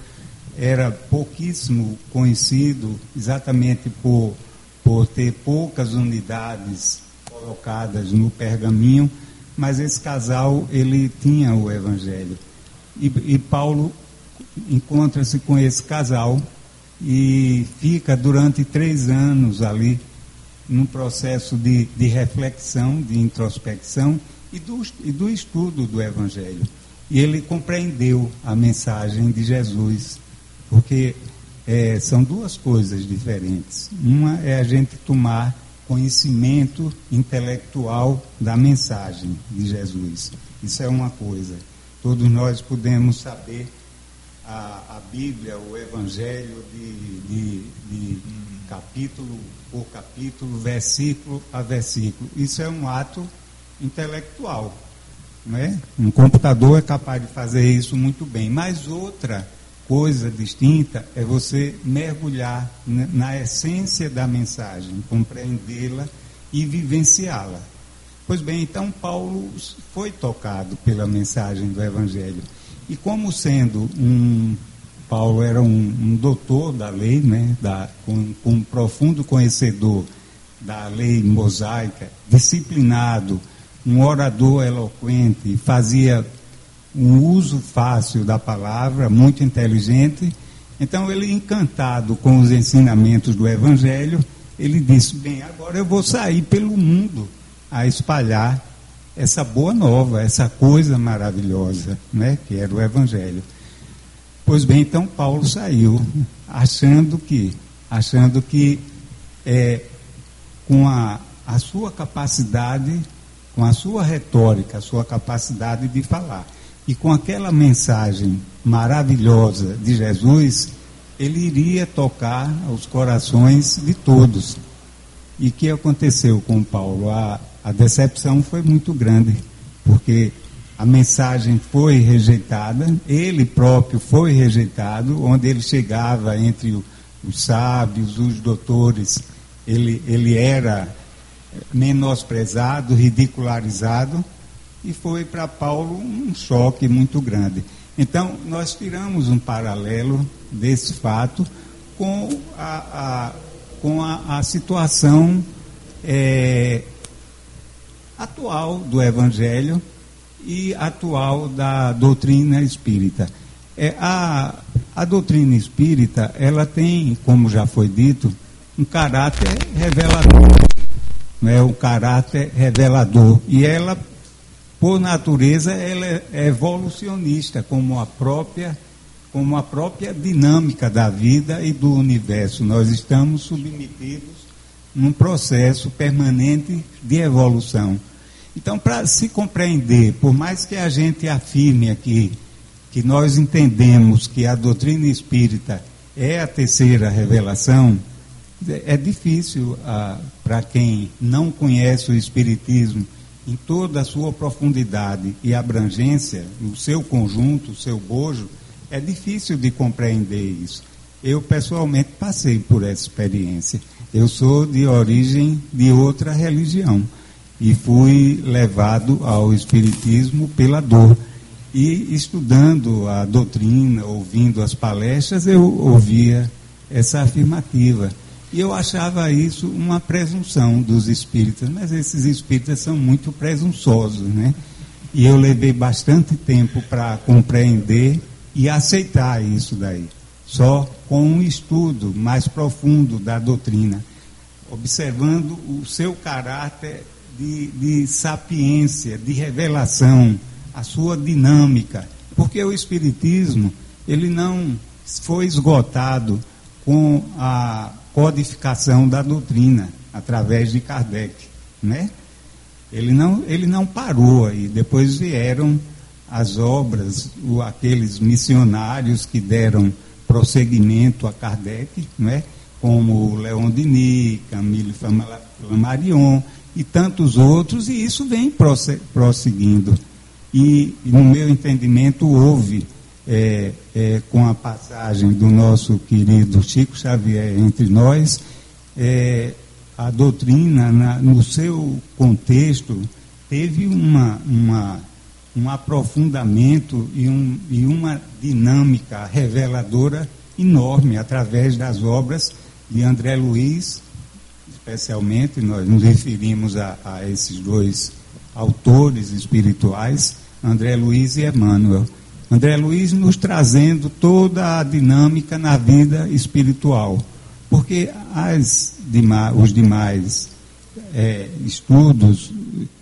era pouquíssimo conhecido exatamente por, por ter poucas unidades colocadas no pergaminho, mas esse casal ele tinha o Evangelho. E, e Paulo encontra-se com esse casal e fica durante três anos ali num processo de, de reflexão, de introspecção e do, e do estudo do Evangelho. E ele compreendeu a mensagem de Jesus, porque é, são duas coisas diferentes. Uma é a gente tomar conhecimento intelectual da mensagem de Jesus. Isso é uma coisa. Todos nós podemos saber a, a Bíblia, o Evangelho, de, de, de capítulo por capítulo, versículo a versículo. Isso é um ato intelectual. Né? Um computador é capaz de fazer isso muito bem. Mas outra coisa distinta é você mergulhar na essência da mensagem, compreendê-la e vivenciá-la. Pois bem, então Paulo foi tocado pela mensagem do Evangelho. E como sendo um. Paulo era um, um doutor da lei, né, da, com, um profundo conhecedor da lei mosaica, disciplinado, um orador eloquente, fazia um uso fácil da palavra, muito inteligente. Então, ele, encantado com os ensinamentos do Evangelho, ele disse: Bem, agora eu vou sair pelo mundo a espalhar essa boa nova, essa coisa maravilhosa, né, que era o Evangelho. Pois bem, então Paulo saiu, achando que, achando que é, com a, a sua capacidade, com a sua retórica, a sua capacidade de falar, e com aquela mensagem maravilhosa de Jesus, ele iria tocar os corações de todos. E o que aconteceu com Paulo? A, a decepção foi muito grande, porque a mensagem foi rejeitada, ele próprio foi rejeitado, onde ele chegava entre os sábios, os doutores, ele, ele era menosprezado, ridicularizado, e foi para Paulo um choque muito grande. Então, nós tiramos um paralelo desse fato com a, a com a, a situação é, atual do Evangelho e atual da doutrina espírita. É, a, a doutrina espírita, ela tem, como já foi dito, um caráter revelador. Né, um caráter revelador. E ela, por natureza, ela é evolucionista, como a própria como a própria dinâmica da vida e do universo. Nós estamos submetidos num processo permanente de evolução. Então, para se compreender, por mais que a gente afirme aqui que nós entendemos que a doutrina espírita é a terceira revelação, é difícil ah, para quem não conhece o Espiritismo em toda a sua profundidade e abrangência, no seu conjunto, seu bojo, é difícil de compreender isso. Eu, pessoalmente, passei por essa experiência. Eu sou de origem de outra religião e fui levado ao Espiritismo pela dor. E estudando a doutrina, ouvindo as palestras, eu ouvia essa afirmativa. E eu achava isso uma presunção dos espíritas, mas esses espíritas são muito presunçosos, né? E eu levei bastante tempo para compreender e aceitar isso daí. Só com um estudo mais profundo da doutrina, observando o seu caráter de, de sapiência, de revelação, a sua dinâmica. Porque o Espiritismo, ele não foi esgotado com a codificação da doutrina, através de Kardec, né? Ele não, ele não parou aí, depois vieram as obras, o, aqueles missionários que deram prosseguimento a Kardec, né? como Leon Denis, Camille Flammarion, e tantos outros, e isso vem prosseguindo. E, no meu entendimento, houve, é, é, com a passagem do nosso querido Chico Xavier entre nós, é, a doutrina, na, no seu contexto, teve uma, uma, um aprofundamento e, um, e uma dinâmica reveladora enorme através das obras de André Luiz especialmente, nós nos referimos a, a esses dois autores espirituais, André Luiz e Emmanuel. André Luiz nos trazendo toda a dinâmica na vida espiritual, porque as, os demais é, estudos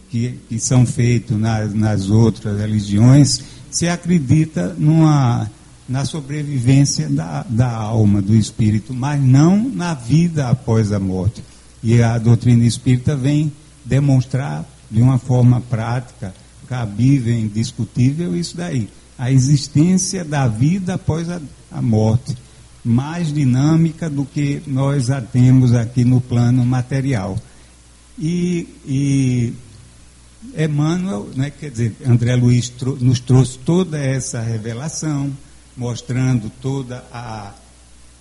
que, que, são feitos nas, nas outras religiões se acredita numa, na sobrevivência da, da alma, do espírito, mas não na vida após a morte. E a doutrina espírita vem demonstrar de uma forma prática, cabível, indiscutível, isso daí. A existência da vida após a, a morte, mais dinâmica do que nós a temos aqui no plano material. E, e Emmanuel, né, quer dizer, André Luiz nos trouxe toda essa revelação, mostrando toda a,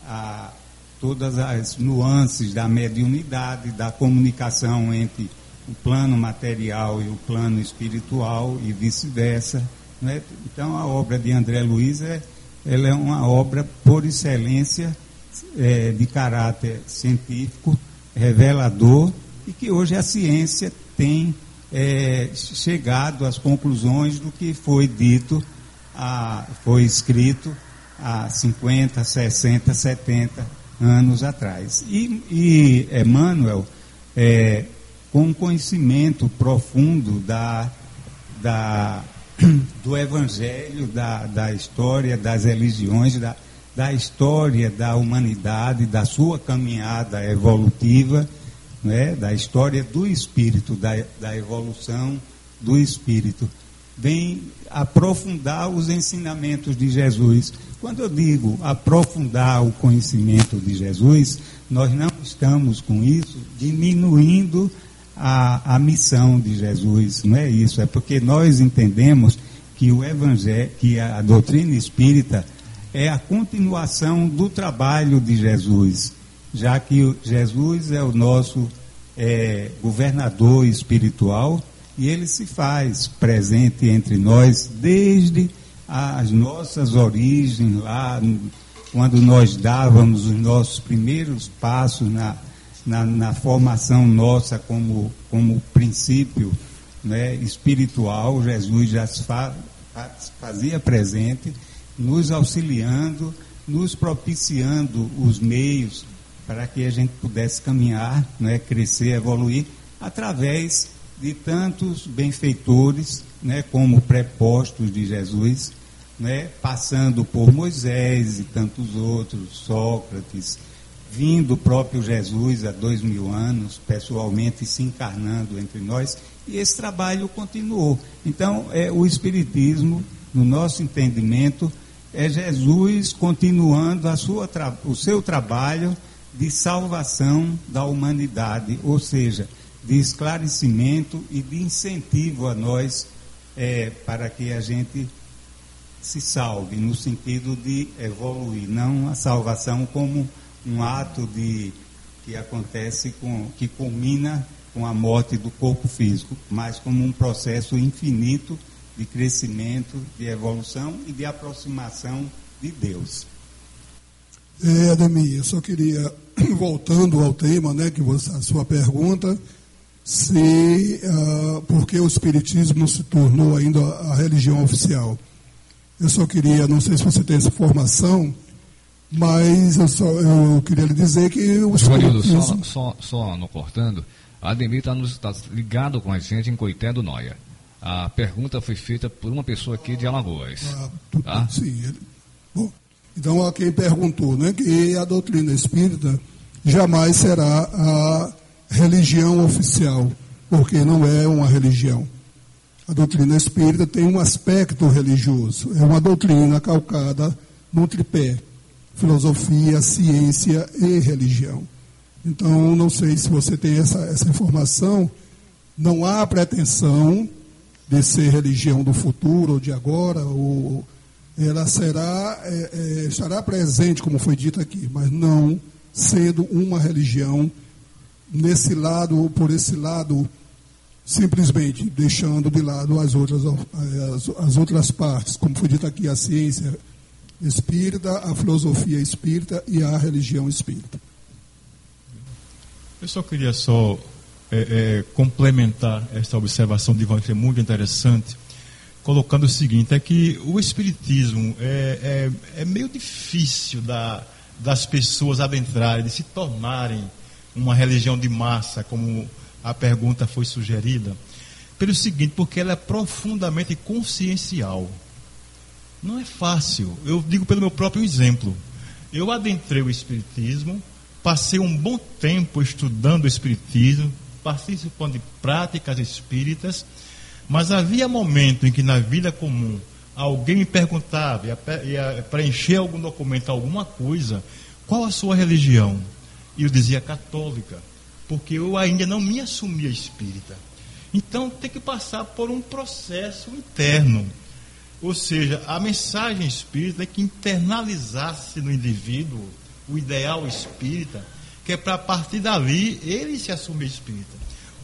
a todas as nuances da mediunidade, da comunicação entre o plano material e o plano espiritual e vice-versa. Né? Então, a obra de André Luiz é, ela é uma obra por excelência é, de caráter científico, revelador, e que hoje a ciência tem é, chegado às conclusões do que foi dito a, foi escrito há 50, 60, 70 anos atrás. E, e Emmanuel, é, com conhecimento profundo da, da, do Evangelho, da, da história das religiões, da, da história da humanidade, da sua caminhada evolutiva, né, da história do espírito, da, da evolução do espírito. Vem aprofundar os ensinamentos de Jesus. Quando eu digo aprofundar o conhecimento de Jesus, nós não estamos com isso diminuindo a, a missão de Jesus. Não é isso, é porque nós entendemos que o evangelho, que a doutrina espírita é a continuação do trabalho de Jesus, já que Jesus é o nosso é, governador espiritual e ele se faz presente entre nós desde as nossas origens, lá quando nós dávamos os nossos primeiros passos na, na, na formação nossa como, como princípio né, espiritual, Jesus já se fa, fazia presente nos auxiliando, nos propiciando os meios para que a gente pudesse caminhar, né, crescer, evoluir, através de tantos benfeitores, né, como prepostos de Jesus, né, passando por Moisés e tantos outros, Sócrates, vindo o próprio Jesus há dois mil anos, pessoalmente se encarnando entre nós, e esse trabalho continuou. Então, é, o Espiritismo, no nosso entendimento, é Jesus continuando a sua, o seu trabalho de salvação da humanidade, ou seja, de esclarecimento e de incentivo a nós é, para que a gente se salve, no sentido de evoluir, não a salvação como um ato de que acontece com que culmina com a morte do corpo físico, mas como um processo infinito de crescimento, de evolução e de aproximação de Deus. É, Ademir, eu só queria, voltando ao tema, né, que você, a sua pergunta, se uh, por que o Espiritismo se tornou ainda a religião oficial. Eu só queria, não sei se você tem essa informação, mas eu, só, eu queria lhe dizer que o Espiritismo... só, só, só no cortando, Ademir está tá ligado com a gente em Coité do Noia. A pergunta foi feita por uma pessoa aqui de Alagoas. Ah, tá? Sim. Ele, bom, então, a quem perguntou, né, que a doutrina espírita jamais será a religião oficial, porque não é uma religião. A doutrina espírita tem um aspecto religioso, é uma doutrina calcada no tripé: filosofia, ciência e religião. Então, não sei se você tem essa, essa informação, não há pretensão de ser religião do futuro ou de agora, ou ela será, é, é, estará presente, como foi dito aqui, mas não sendo uma religião nesse lado ou por esse lado, simplesmente deixando de lado as outras, as, as outras partes, como foi dito aqui, a ciência espírita, a filosofia espírita e a religião espírita. Eu só queria só é, é, complementar esta observação de é muito interessante, colocando o seguinte: é que o Espiritismo é, é, é meio difícil da, das pessoas adentrarem, de se tornarem uma religião de massa, como a pergunta foi sugerida, pelo seguinte, porque ela é profundamente consciencial. Não é fácil. Eu digo pelo meu próprio exemplo. Eu adentrei o Espiritismo, passei um bom tempo estudando o Espiritismo, participando de práticas espíritas, mas havia momento em que na vida comum alguém me perguntava, ia, preencher algum documento, alguma coisa, qual a sua religião? E eu dizia católica, porque eu ainda não me assumia espírita. Então tem que passar por um processo interno. Ou seja, a mensagem espírita é que internalizasse no indivíduo o ideal espírita que é para partir dali ele se assumir espírita.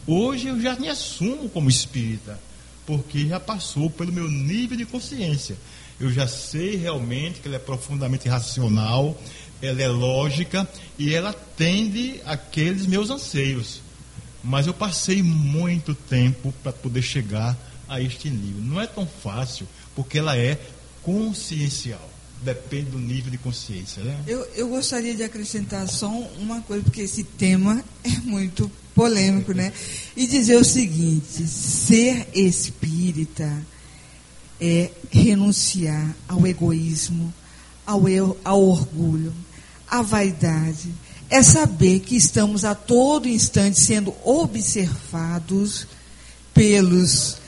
Hoje eu já me assumo como espírita, porque já passou pelo meu nível de consciência. Eu já sei realmente que ela é profundamente racional, ela é lógica e ela atende aqueles meus anseios. Mas eu passei muito tempo para poder chegar a este nível. Não é tão fácil, porque ela é consciencial. Depende do nível de consciência, né? Eu, eu gostaria de acrescentar só uma coisa, porque esse tema é muito polêmico, né? E dizer o seguinte: ser espírita é renunciar ao egoísmo, ao, eu, ao orgulho, à vaidade. É saber que estamos a todo instante sendo observados pelos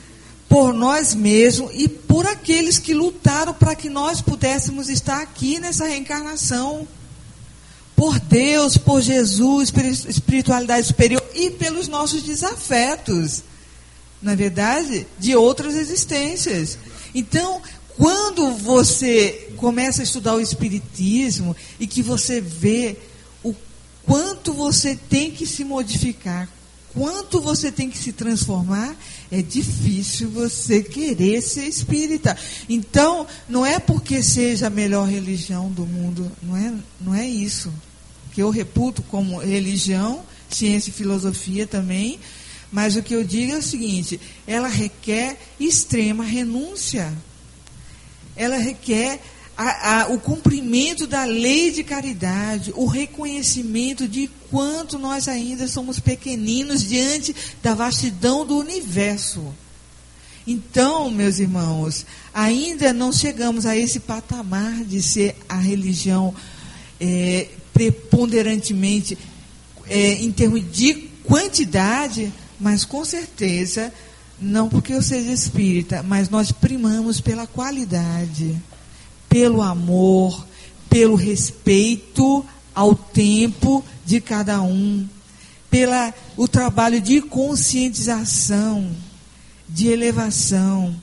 por nós mesmos e por aqueles que lutaram para que nós pudéssemos estar aqui nessa reencarnação. Por Deus, por Jesus, pela espiritualidade superior e pelos nossos desafetos, na verdade, de outras existências. Então, quando você começa a estudar o Espiritismo e que você vê o quanto você tem que se modificar, quanto você tem que se transformar, é difícil você querer ser espírita. Então, não é porque seja a melhor religião do mundo, não é, não é isso. Que eu reputo como religião, ciência e filosofia também, mas o que eu digo é o seguinte: ela requer extrema renúncia. Ela requer a, a, o cumprimento da lei de caridade, o reconhecimento de quanto nós ainda somos pequeninos diante da vastidão do universo. Então, meus irmãos, ainda não chegamos a esse patamar de ser a religião é, preponderantemente é, em termos de quantidade, mas com certeza, não porque eu seja espírita, mas nós primamos pela qualidade pelo amor, pelo respeito ao tempo de cada um, pela o trabalho de conscientização, de elevação,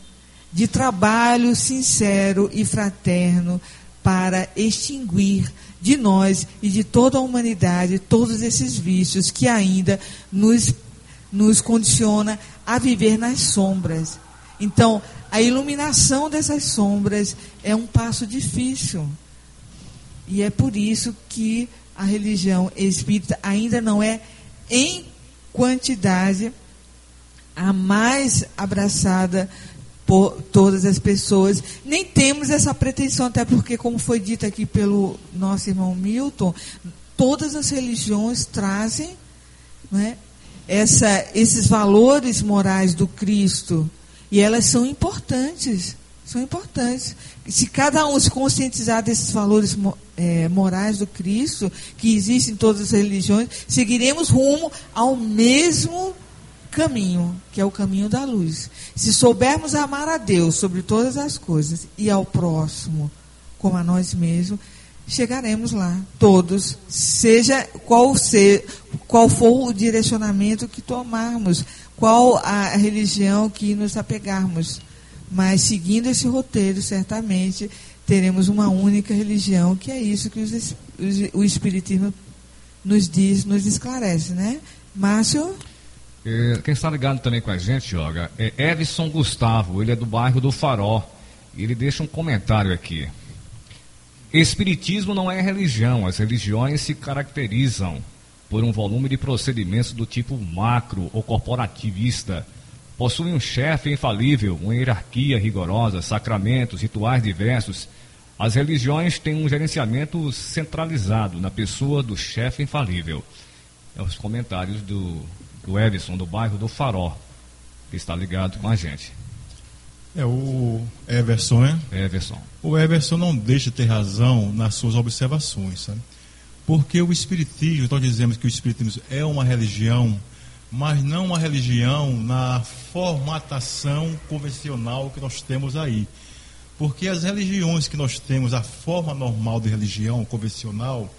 de trabalho sincero e fraterno para extinguir de nós e de toda a humanidade todos esses vícios que ainda nos, nos condiciona a viver nas sombras. Então, a iluminação dessas sombras é um passo difícil. E é por isso que a religião espírita ainda não é, em quantidade, a mais abraçada por todas as pessoas. Nem temos essa pretensão, até porque, como foi dito aqui pelo nosso irmão Milton, todas as religiões trazem né, essa, esses valores morais do Cristo e elas são importantes. São importantes. Se cada um se conscientizar desses valores é, morais do Cristo, que existem em todas as religiões, seguiremos rumo ao mesmo caminho, que é o caminho da luz. Se soubermos amar a Deus sobre todas as coisas e ao próximo como a nós mesmos, chegaremos lá, todos, seja qual, ser, qual for o direcionamento que tomarmos qual a religião que nos apegarmos. Mas seguindo esse roteiro, certamente teremos uma única religião, que é isso que os, o Espiritismo nos diz, nos esclarece, né? Márcio? É, quem está ligado também com a gente, Joga, é Evison Gustavo, ele é do bairro do Faró. Ele deixa um comentário aqui. Espiritismo não é religião, as religiões se caracterizam por um volume de procedimentos do tipo macro ou corporativista. Possui um chefe infalível, uma hierarquia rigorosa, sacramentos, rituais diversos. As religiões têm um gerenciamento centralizado na pessoa do chefe infalível. É os comentários do, do Everson, do bairro do Faró, que está ligado com a gente. É o Everson, é? Everson. O Everson não deixa de ter razão nas suas observações, sabe? Porque o Espiritismo, nós dizemos que o Espiritismo é uma religião, mas não uma religião na formatação convencional que nós temos aí. Porque as religiões que nós temos, a forma normal de religião convencional,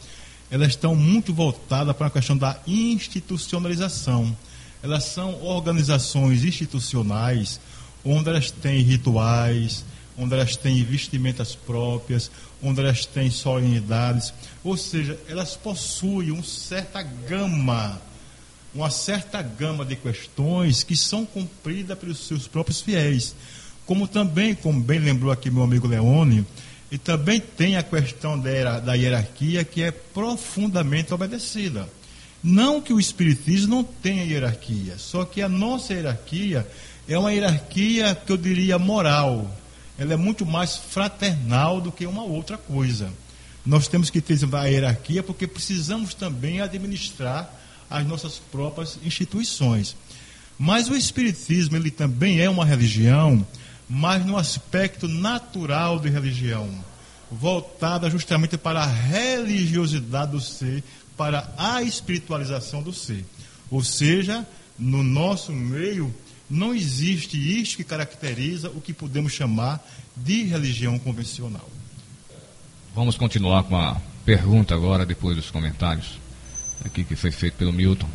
elas estão muito voltadas para a questão da institucionalização. Elas são organizações institucionais, onde elas têm rituais, onde elas têm vestimentas próprias, onde elas têm solenidades, ou seja, elas possuem uma certa gama, uma certa gama de questões que são cumpridas pelos seus próprios fiéis. Como também, como bem lembrou aqui meu amigo Leone, e também tem a questão da hierarquia que é profundamente obedecida. Não que o Espiritismo não tenha hierarquia, só que a nossa hierarquia é uma hierarquia que eu diria moral, ela é muito mais fraternal do que uma outra coisa. Nós temos que ter a hierarquia porque precisamos também administrar as nossas próprias instituições. Mas o Espiritismo ele também é uma religião, mas no aspecto natural de religião, voltada justamente para a religiosidade do ser, para a espiritualização do ser. Ou seja, no nosso meio não existe isto que caracteriza o que podemos chamar de religião convencional. Vamos continuar com a pergunta agora, depois dos comentários aqui que foi feito pelo Milton.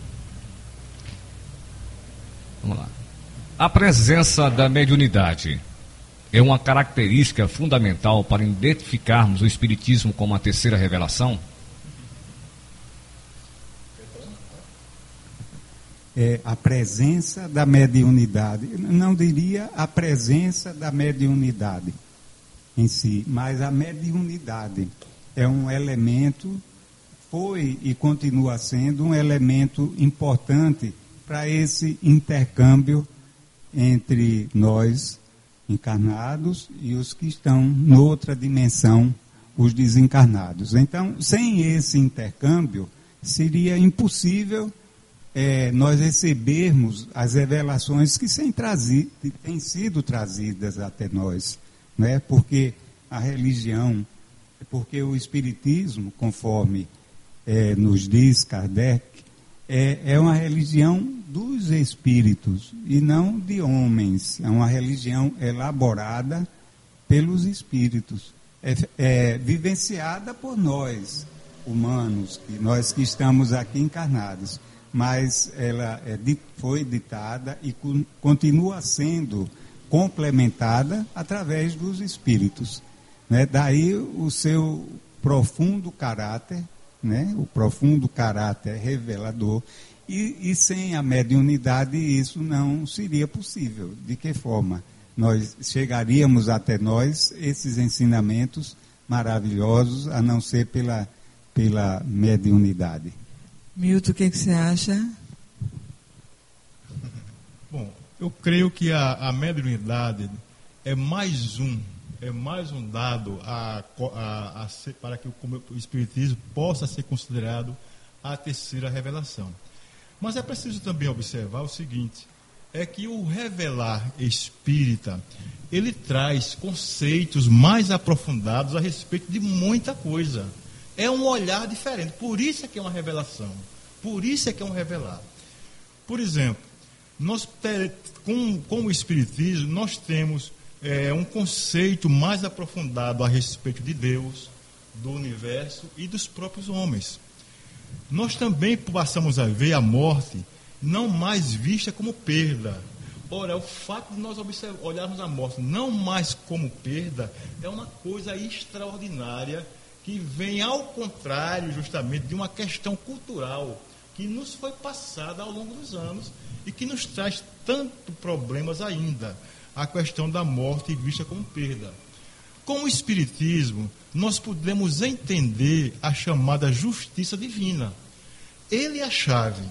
Vamos lá. A presença da mediunidade é uma característica fundamental para identificarmos o Espiritismo como a terceira revelação? É a presença da mediunidade. Não diria a presença da mediunidade em si, mas a mediunidade é um elemento, foi e continua sendo um elemento importante para esse intercâmbio entre nós encarnados e os que estão noutra dimensão, os desencarnados. Então, sem esse intercâmbio, seria impossível é, nós recebermos as revelações que têm sido trazidas até nós né? porque a religião, porque o Espiritismo, conforme é, nos diz Kardec, é, é uma religião dos espíritos e não de homens. É uma religião elaborada pelos espíritos, é, é vivenciada por nós, humanos, que nós que estamos aqui encarnados. Mas ela é, foi ditada e continua sendo complementada através dos espíritos. Né? Daí o seu profundo caráter, né? o profundo caráter revelador. E, e sem a mediunidade isso não seria possível. De que forma? Nós chegaríamos até nós esses ensinamentos maravilhosos, a não ser pela, pela mediunidade. Milton, o que, que você acha? Eu creio que a, a mediunidade é mais um, é mais um dado a, a, a ser, para que o, o Espiritismo possa ser considerado a terceira revelação. Mas é preciso também observar o seguinte, é que o revelar espírita, ele traz conceitos mais aprofundados a respeito de muita coisa. É um olhar diferente. Por isso é que é uma revelação. Por isso é que é um revelar. Por exemplo, nós, com, com o Espiritismo, nós temos é, um conceito mais aprofundado a respeito de Deus, do universo e dos próprios homens. Nós também passamos a ver a morte não mais vista como perda. Ora, o fato de nós olharmos a morte não mais como perda é uma coisa extraordinária que vem ao contrário, justamente, de uma questão cultural que nos foi passada ao longo dos anos e que nos traz tanto problemas ainda. A questão da morte vista como perda. Com o Espiritismo, nós podemos entender a chamada justiça divina. Ele é a chave.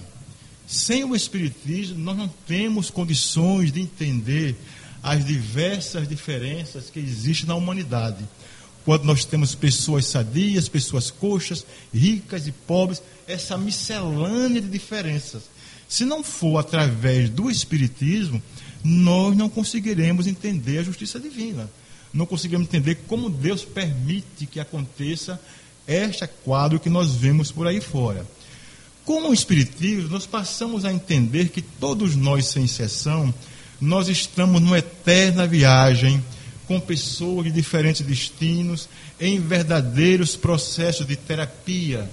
Sem o Espiritismo, nós não temos condições de entender as diversas diferenças que existem na humanidade. Quando nós temos pessoas sadias, pessoas coxas, ricas e pobres, essa miscelânea de diferenças. Se não for através do Espiritismo, nós não conseguiremos entender a justiça divina. Não conseguiremos entender como Deus permite que aconteça este quadro que nós vemos por aí fora. Com o Espiritismo, nós passamos a entender que todos nós, sem exceção, nós estamos numa eterna viagem com pessoas de diferentes destinos, em verdadeiros processos de terapia.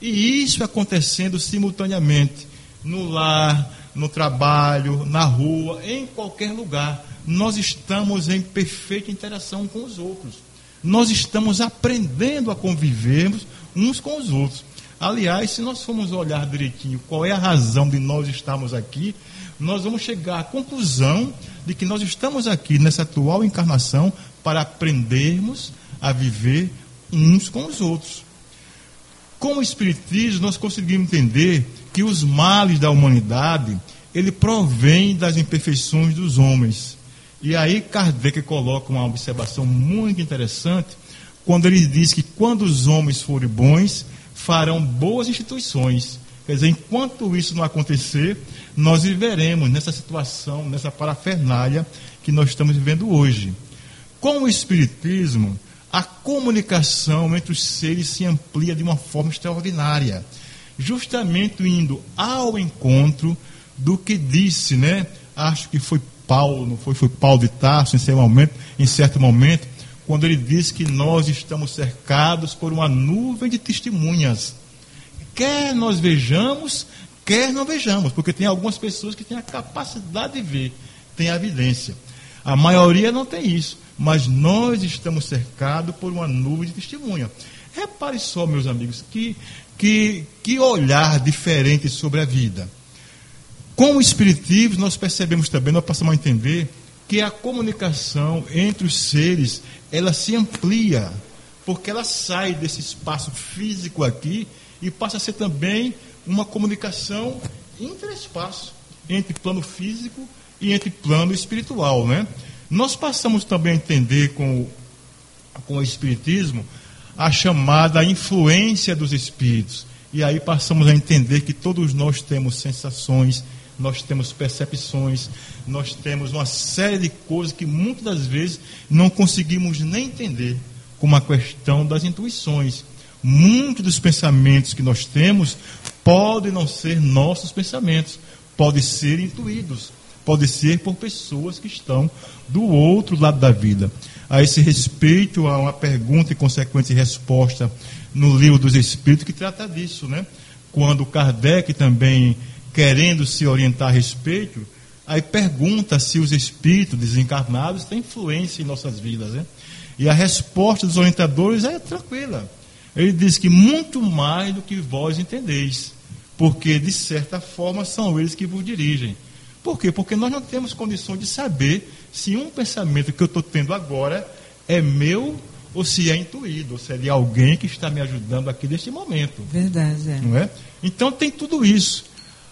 E isso acontecendo simultaneamente, no lar, no trabalho, na rua, em qualquer lugar. Nós estamos em perfeita interação com os outros. Nós estamos aprendendo a convivermos uns com os outros. Aliás, se nós formos olhar direitinho qual é a razão de nós estarmos aqui, nós vamos chegar à conclusão de que nós estamos aqui nessa atual encarnação para aprendermos a viver uns com os outros. Com o Espiritismo, nós conseguimos entender que os males da humanidade, ele provém das imperfeições dos homens. E aí Kardec coloca uma observação muito interessante quando ele diz que quando os homens forem bons, farão boas instituições. Quer dizer, enquanto isso não acontecer, nós viveremos nessa situação, nessa parafernália que nós estamos vivendo hoje. Com o Espiritismo, a comunicação entre os seres se amplia de uma forma extraordinária, justamente indo ao encontro do que disse, né? Acho que foi Paulo, não foi, foi Paulo de Tarso em certo momento, em certo momento quando ele disse que nós estamos cercados por uma nuvem de testemunhas. Quer nós vejamos, quer não vejamos, porque tem algumas pessoas que têm a capacidade de ver, têm a evidência. A maioria não tem isso, mas nós estamos cercados por uma nuvem de testemunha. Repare só, meus amigos, que, que, que olhar diferente sobre a vida. Com o Espiritismo, nós percebemos também, nós passamos a entender que a comunicação entre os seres ela se amplia, porque ela sai desse espaço físico aqui e passa a ser também uma comunicação interespaço entre plano físico e entre plano espiritual, né? Nós passamos também a entender com, com o espiritismo a chamada influência dos espíritos. E aí passamos a entender que todos nós temos sensações, nós temos percepções, nós temos uma série de coisas que muitas das vezes não conseguimos nem entender, como a questão das intuições. Muitos dos pensamentos que nós temos podem não ser nossos pensamentos, podem ser intuídos, podem ser por pessoas que estão do outro lado da vida. A esse respeito, há uma pergunta e consequente resposta no livro dos Espíritos que trata disso, né? Quando Kardec também querendo se orientar a respeito, aí pergunta se os espíritos desencarnados têm influência em nossas vidas. Né? E a resposta dos orientadores é tranquila. Ele diz que muito mais do que vós entendeis, porque de certa forma são eles que vos dirigem. Por quê? Porque nós não temos condições de saber se um pensamento que eu estou tendo agora é meu ou se é intuído, ou se é de alguém que está me ajudando aqui neste momento. Verdade, é. Não é? Então tem tudo isso.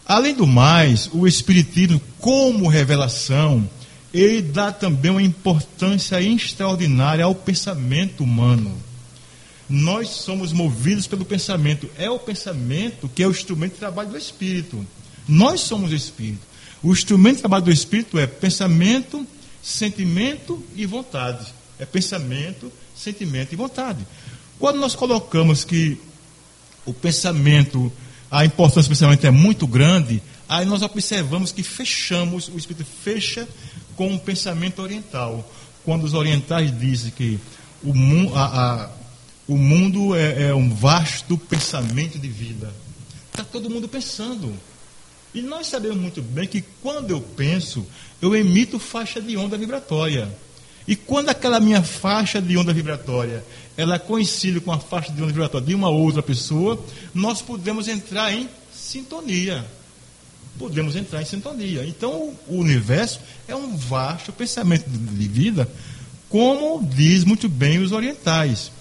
Além do mais, o Espiritismo, como revelação, ele dá também uma importância extraordinária ao pensamento humano. Nós somos movidos pelo pensamento. É o pensamento que é o instrumento de trabalho do Espírito. Nós somos Espírito. O instrumento de trabalho do Espírito é pensamento, sentimento e vontade. É pensamento, sentimento e vontade. Quando nós colocamos que o pensamento a importância do pensamento é muito grande, aí nós observamos que fechamos, o espírito fecha com o pensamento oriental. Quando os orientais dizem que o, mu a, a, o mundo é, é um vasto pensamento de vida. Está todo mundo pensando. E nós sabemos muito bem que quando eu penso, eu emito faixa de onda vibratória. E quando aquela minha faixa de onda vibratória ela coincide com a faixa de onda vibratória de uma outra pessoa, nós podemos entrar em sintonia. Podemos entrar em sintonia. Então, o universo é um vasto pensamento de vida, como diz muito bem os orientais.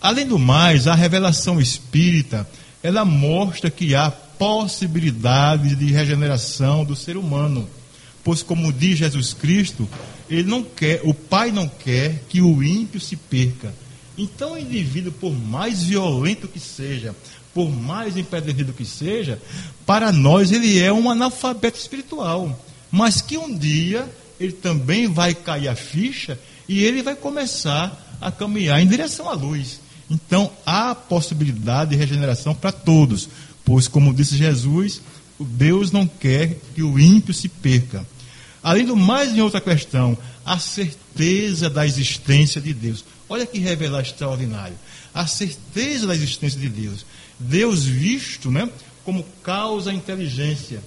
Além do mais, a revelação espírita, ela mostra que há possibilidade de regeneração do ser humano. Pois, como diz Jesus Cristo, ele não quer, o Pai não quer que o ímpio se perca. Então, o indivíduo, por mais violento que seja, por mais impedido que seja, para nós ele é um analfabeto espiritual. Mas que um dia ele também vai cair a ficha e ele vai começar a caminhar em direção à luz. Então, há possibilidade de regeneração para todos, pois, como disse Jesus, Deus não quer que o ímpio se perca. Além do mais, em outra questão, a certeza da existência de Deus. Olha que revelar extraordinário. A certeza da existência de Deus. Deus visto né, como causa inteligência.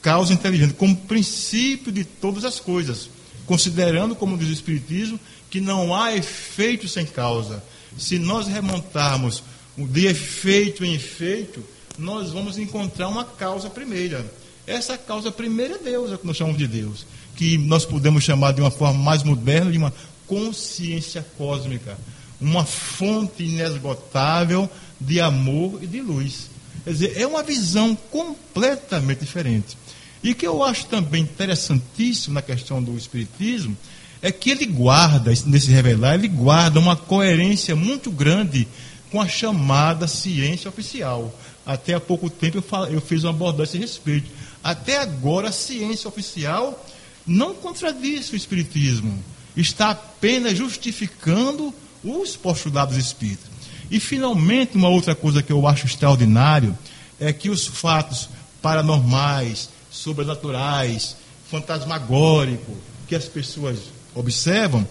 Causa inteligente, como princípio de todas as coisas. Considerando, como diz o Espiritismo, que não há efeito sem causa. Se nós remontarmos de efeito em efeito, nós vamos encontrar uma causa primeira. Essa causa primeira é Deus, é o que nós chamamos de Deus que nós podemos chamar de uma forma mais moderna de uma consciência cósmica, uma fonte inesgotável de amor e de luz. Quer dizer, é uma visão completamente diferente. E que eu acho também interessantíssimo na questão do Espiritismo é que ele guarda, nesse revelar, ele guarda uma coerência muito grande com a chamada ciência oficial. Até há pouco tempo eu, falo, eu fiz uma abordagem a esse respeito. Até agora, a ciência oficial não contradiz o Espiritismo. Está apenas justificando os postulados espíritas. E, finalmente, uma outra coisa que eu acho extraordinário é que os fatos paranormais, sobrenaturais, fantasmagóricos que as pessoas observam,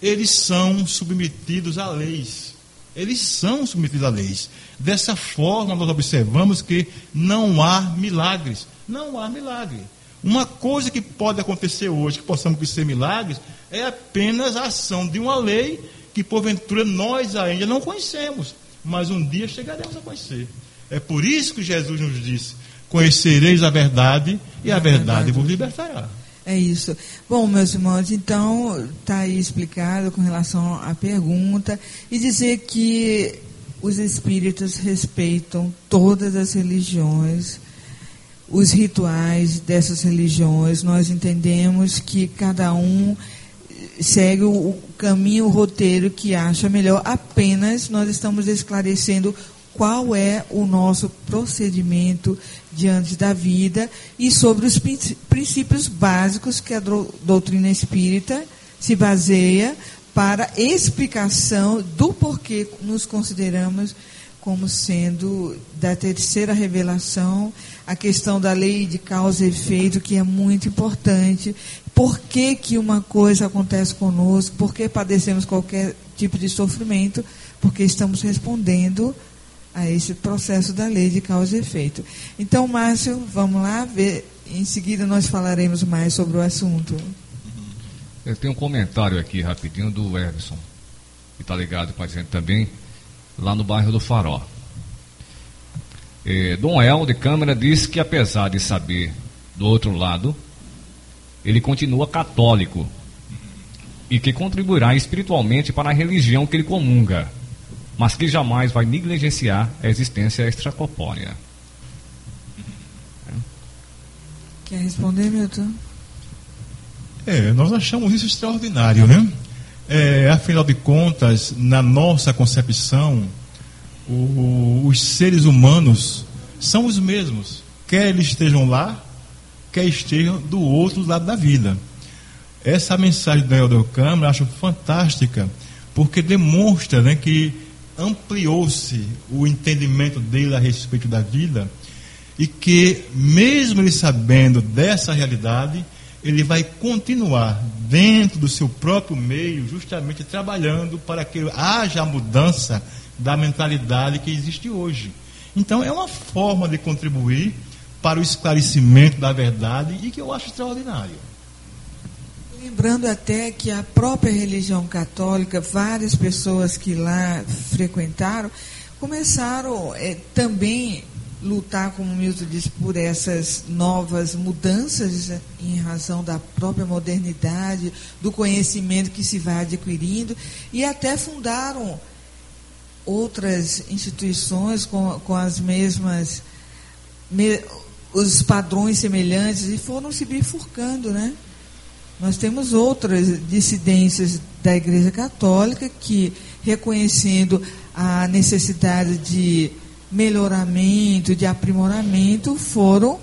eles são submetidos a leis. Eles são submetidos a leis. Dessa forma, nós observamos que não há milagres. Não há milagre. Uma coisa que pode acontecer hoje, que possamos ser milagres, é apenas a ação de uma lei que, porventura, nós ainda não conhecemos. Mas um dia chegaremos a conhecer. É por isso que Jesus nos disse: Conhecereis a verdade, e a verdade vos libertará. É isso. Bom, meus irmãos, então está aí explicado com relação à pergunta e dizer que os espíritos respeitam todas as religiões, os rituais dessas religiões. Nós entendemos que cada um segue o caminho, o roteiro que acha melhor. Apenas nós estamos esclarecendo qual é o nosso procedimento diante da vida e sobre os princípios básicos que a doutrina espírita se baseia para explicação do porquê nos consideramos como sendo da terceira revelação, a questão da lei de causa e efeito, que é muito importante. Por que, que uma coisa acontece conosco? Por que padecemos qualquer tipo de sofrimento? Porque estamos respondendo a esse processo da lei de causa e efeito. Então, Márcio, vamos lá ver. Em seguida nós falaremos mais sobre o assunto. Eu tenho um comentário aqui rapidinho do Everson, que está ligado com a gente também, lá no bairro do Faró. É, Dom El de Câmara disse que apesar de saber do outro lado, ele continua católico e que contribuirá espiritualmente para a religião que ele comunga mas que jamais vai negligenciar a existência extracorpórea. Quer responder, Milton? É, nós achamos isso extraordinário, né? É, afinal de contas, na nossa concepção, o, os seres humanos são os mesmos, quer eles estejam lá, quer estejam do outro lado da vida. Essa mensagem do Helder Câmara eu acho fantástica, porque demonstra né, que ampliou-se o entendimento dele a respeito da vida e que, mesmo ele sabendo dessa realidade, ele vai continuar dentro do seu próprio meio, justamente trabalhando para que haja a mudança da mentalidade que existe hoje. Então, é uma forma de contribuir para o esclarecimento da verdade e que eu acho extraordinário. Lembrando até que a própria religião católica, várias pessoas que lá frequentaram, começaram é, também lutar, como o Milton disse, por essas novas mudanças em razão da própria modernidade, do conhecimento que se vai adquirindo, e até fundaram outras instituições com, com as mesmas, me, os padrões semelhantes, e foram se bifurcando, né? Nós temos outras dissidências da Igreja Católica que, reconhecendo a necessidade de melhoramento, de aprimoramento, foram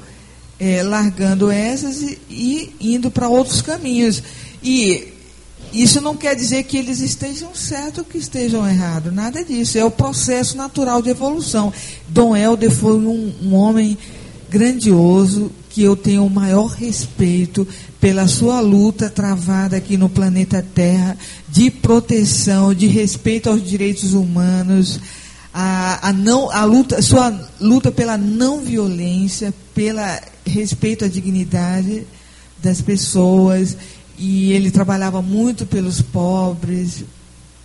é, largando essas e, e indo para outros caminhos. E isso não quer dizer que eles estejam certos ou que estejam errados, nada disso. É o processo natural de evolução. Dom Helder foi um, um homem grandioso, que eu tenho o maior respeito pela sua luta travada aqui no planeta Terra de proteção, de respeito aos direitos humanos, a, a não a luta, sua luta pela não violência, pela respeito à dignidade das pessoas. E ele trabalhava muito pelos pobres,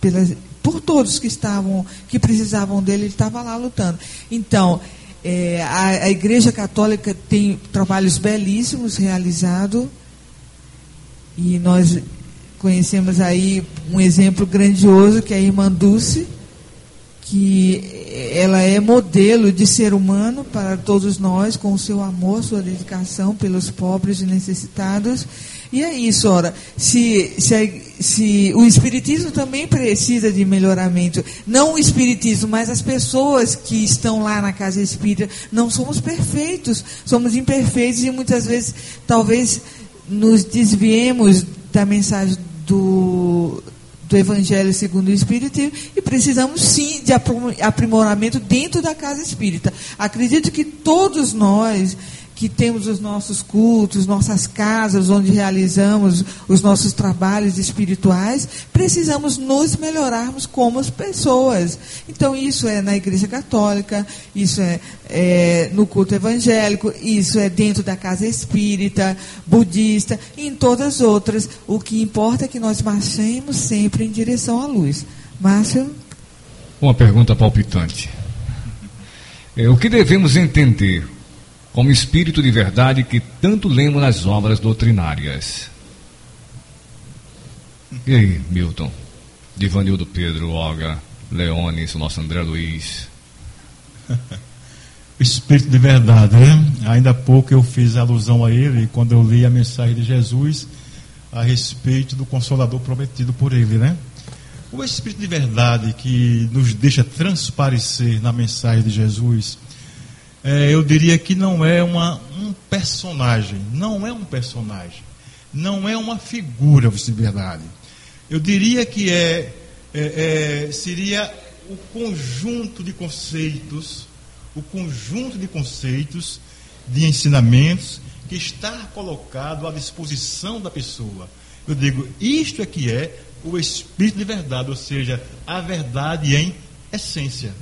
pelas, por todos que estavam que precisavam dele, ele estava lá lutando. Então, é, a, a, Igreja Católica tem trabalhos belíssimos realizados. E nós conhecemos aí um exemplo grandioso que é a irmã Dulce, que ela é modelo de ser humano para todos nós, com o seu amor, sua dedicação pelos pobres e necessitados. E é isso, ora, se, se, se o Espiritismo também precisa de melhoramento, não o Espiritismo, mas as pessoas que estão lá na casa espírita, não somos perfeitos, somos imperfeitos e muitas vezes talvez nos desviemos da mensagem do, do Evangelho segundo o Espiritismo e precisamos sim de aprimoramento dentro da casa espírita. Acredito que todos nós que temos os nossos cultos, nossas casas onde realizamos os nossos trabalhos espirituais, precisamos nos melhorarmos como pessoas. Então, isso é na Igreja Católica, isso é, é no culto evangélico, isso é dentro da casa espírita, budista, e em todas as outras. O que importa é que nós marchemos sempre em direção à luz. Márcio? Uma pergunta palpitante. É, o que devemos entender como espírito de verdade que tanto lemos nas obras doutrinárias. E aí, Milton? Divanildo Pedro, Olga, Leones, nosso André Luiz. o espírito de verdade, né? Ainda há pouco eu fiz alusão a ele quando eu li a mensagem de Jesus a respeito do consolador prometido por ele, né? O espírito de verdade que nos deixa transparecer na mensagem de Jesus é, eu diria que não é uma, um personagem, não é um personagem, não é uma figura de verdade. Eu diria que é, é, é seria o conjunto de conceitos, o conjunto de conceitos, de ensinamentos que está colocado à disposição da pessoa. Eu digo, isto é que é o espírito de verdade, ou seja, a verdade em essência.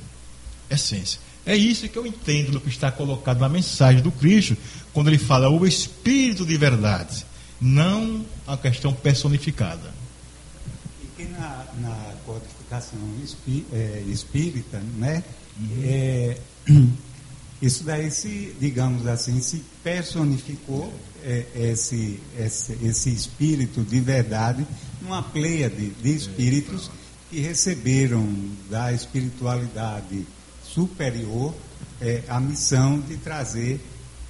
Essência. É isso que eu entendo do que está colocado na mensagem do Cristo, quando ele fala o Espírito de verdade, não a questão personificada. E que na, na codificação espí, é, espírita, né? Uhum. É, isso daí se, digamos assim, se personificou é, esse, esse, esse espírito de verdade numa pleia de, de espíritos que receberam da espiritualidade superior é, a missão de trazer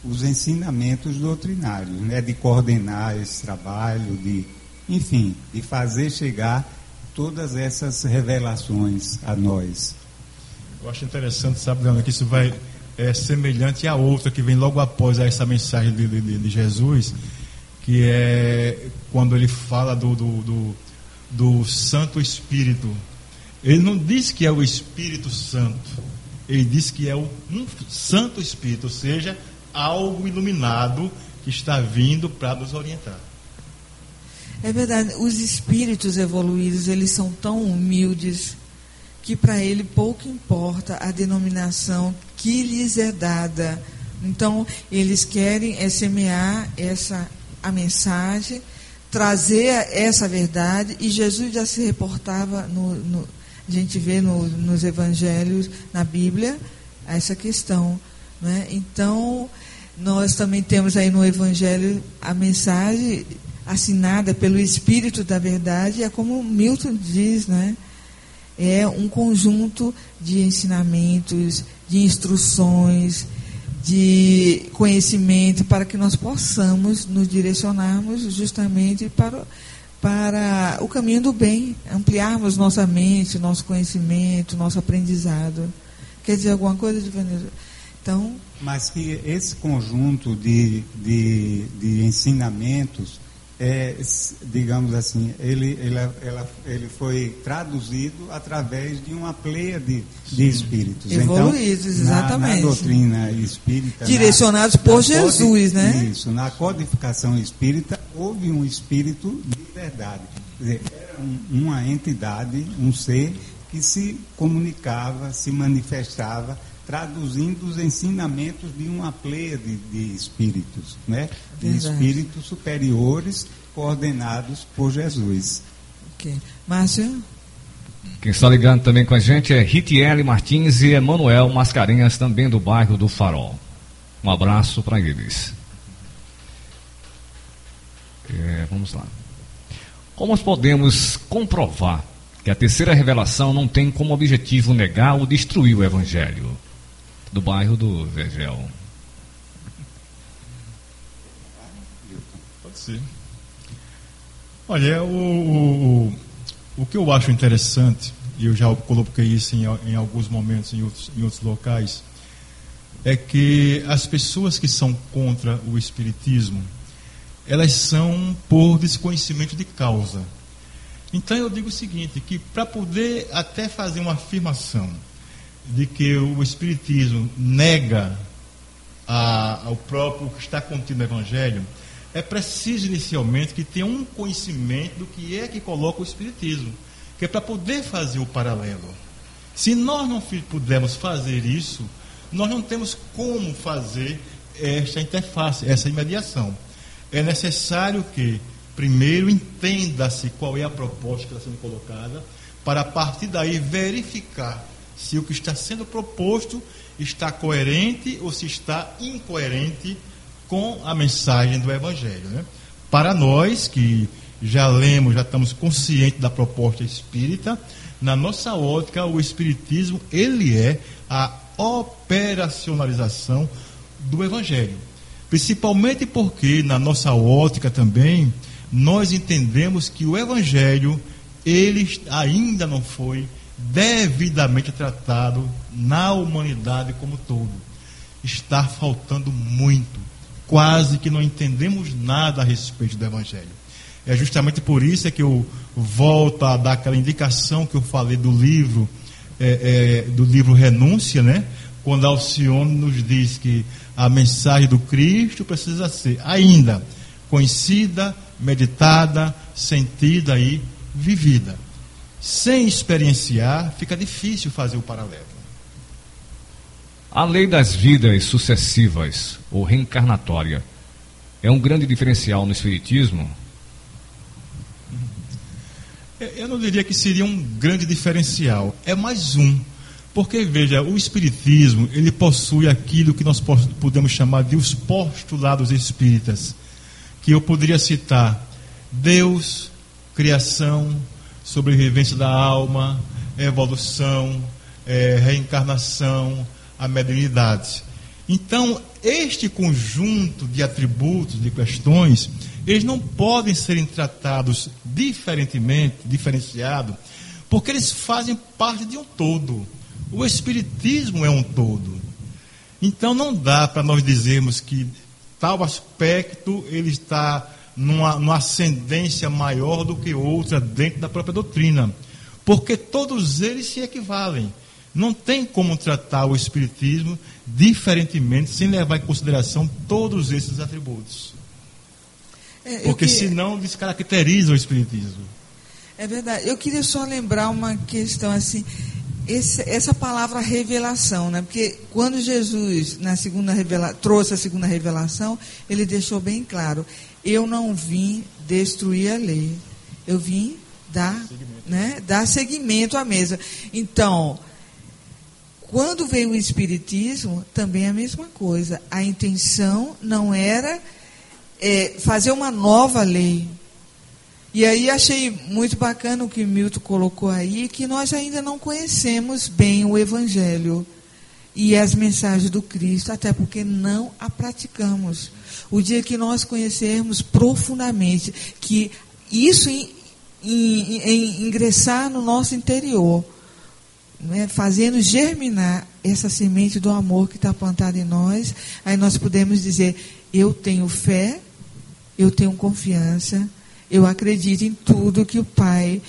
os ensinamentos doutrinários, né, de coordenar esse trabalho, de, enfim, de fazer chegar todas essas revelações a nós. Eu acho interessante, sabe, Leandro, que isso vai é semelhante à outra que vem logo após essa mensagem de, de, de Jesus, que é quando ele fala do, do, do, do Santo Espírito. Ele não diz que é o Espírito Santo, ele diz que é um Santo Espírito, ou seja, algo iluminado que está vindo para nos orientar. É verdade, os espíritos evoluídos, eles são tão humildes que para ele pouco importa a denominação que lhes é dada. Então, eles querem é semear essa a mensagem, trazer essa verdade, e Jesus já se reportava no, no a gente vê no, nos evangelhos, na Bíblia, essa questão. Né? Então, nós também temos aí no Evangelho a mensagem assinada pelo Espírito da Verdade, é como Milton diz, né? é um conjunto de ensinamentos, de instruções, de conhecimento para que nós possamos nos direcionarmos justamente para para o caminho do bem, ampliarmos nossa mente, nosso conhecimento, nosso aprendizado. Quer dizer alguma coisa, Divanildo? Então, Mas que esse conjunto de, de, de ensinamentos, é, digamos assim, ele, ele, ela, ele foi traduzido através de uma pleia de, de espíritos. Evoluídos, então, exatamente. Na, na doutrina espírita. Direcionados na, por na Jesus, né? Isso, na codificação espírita, houve um espírito de verdade. Quer dizer, era um, uma entidade, um ser que se comunicava, se manifestava, traduzindo os ensinamentos de uma pleia de, de espíritos, né? de verdade. espíritos superiores coordenados por Jesus. Ok. Márcio? Quem está ligando também com a gente é Ritiele Martins e Emanuel Mascarenhas, também do bairro do Farol. Um abraço para eles. É, vamos lá. Como podemos comprovar que a terceira revelação não tem como objetivo negar ou destruir o Evangelho? Do bairro do Vergel. Pode ser. Olha, o, o, o que eu acho interessante, e eu já coloquei isso em, em alguns momentos em outros, em outros locais, é que as pessoas que são contra o Espiritismo, elas são por desconhecimento de causa. Então eu digo o seguinte, que para poder até fazer uma afirmação de que o Espiritismo nega a, ao próprio que está contido no Evangelho, é preciso inicialmente que tenha um conhecimento do que é que coloca o Espiritismo, que é para poder fazer o paralelo. Se nós não pudermos fazer isso, nós não temos como fazer esta interface, essa imediação. É necessário que, primeiro, entenda-se qual é a proposta que está sendo colocada, para a partir daí verificar se o que está sendo proposto está coerente ou se está incoerente com a mensagem do Evangelho. Né? Para nós que já lemos, já estamos conscientes da proposta espírita, na nossa ótica, o Espiritismo ele é a operacionalização do Evangelho. Principalmente porque, na nossa ótica também, nós entendemos que o Evangelho ele ainda não foi devidamente tratado na humanidade como todo. Está faltando muito. Quase que não entendemos nada a respeito do Evangelho. É justamente por isso é que eu volto a dar aquela indicação que eu falei do livro, é, é, do livro Renúncia, né? Quando Alcione nos diz que a mensagem do Cristo precisa ser ainda conhecida, meditada, sentida e vivida. Sem experienciar, fica difícil fazer o paralelo. A lei das vidas sucessivas ou reencarnatória é um grande diferencial no Espiritismo? Eu não diria que seria um grande diferencial, é mais um. Porque, veja, o Espiritismo, ele possui aquilo que nós podemos chamar de os postulados espíritas, que eu poderia citar Deus, criação, sobrevivência da alma, evolução, é, reencarnação, a mediunidade. Então, este conjunto de atributos, de questões, eles não podem serem tratados diferentemente, diferenciado, porque eles fazem parte de um todo. O Espiritismo é um todo. Então, não dá para nós dizermos que tal aspecto ele está numa, numa ascendência maior do que outra dentro da própria doutrina. Porque todos eles se equivalem. Não tem como tratar o Espiritismo diferentemente, sem levar em consideração todos esses atributos. É, Porque que... senão descaracteriza o Espiritismo. É verdade. Eu queria só lembrar uma questão assim. Esse, essa palavra revelação, né? Porque quando Jesus na segunda revela, trouxe a segunda revelação, ele deixou bem claro: eu não vim destruir a lei, eu vim dar, seguimento. né, dar seguimento à mesa. Então, quando veio o Espiritismo, também a mesma coisa. A intenção não era é, fazer uma nova lei. E aí achei muito bacana o que o Milton colocou aí, que nós ainda não conhecemos bem o Evangelho e as mensagens do Cristo, até porque não a praticamos. O dia que nós conhecermos profundamente que isso em, em, em ingressar no nosso interior, né, fazendo germinar essa semente do amor que está plantada em nós, aí nós podemos dizer: eu tenho fé, eu tenho confiança, eu acredito em tudo que o Pai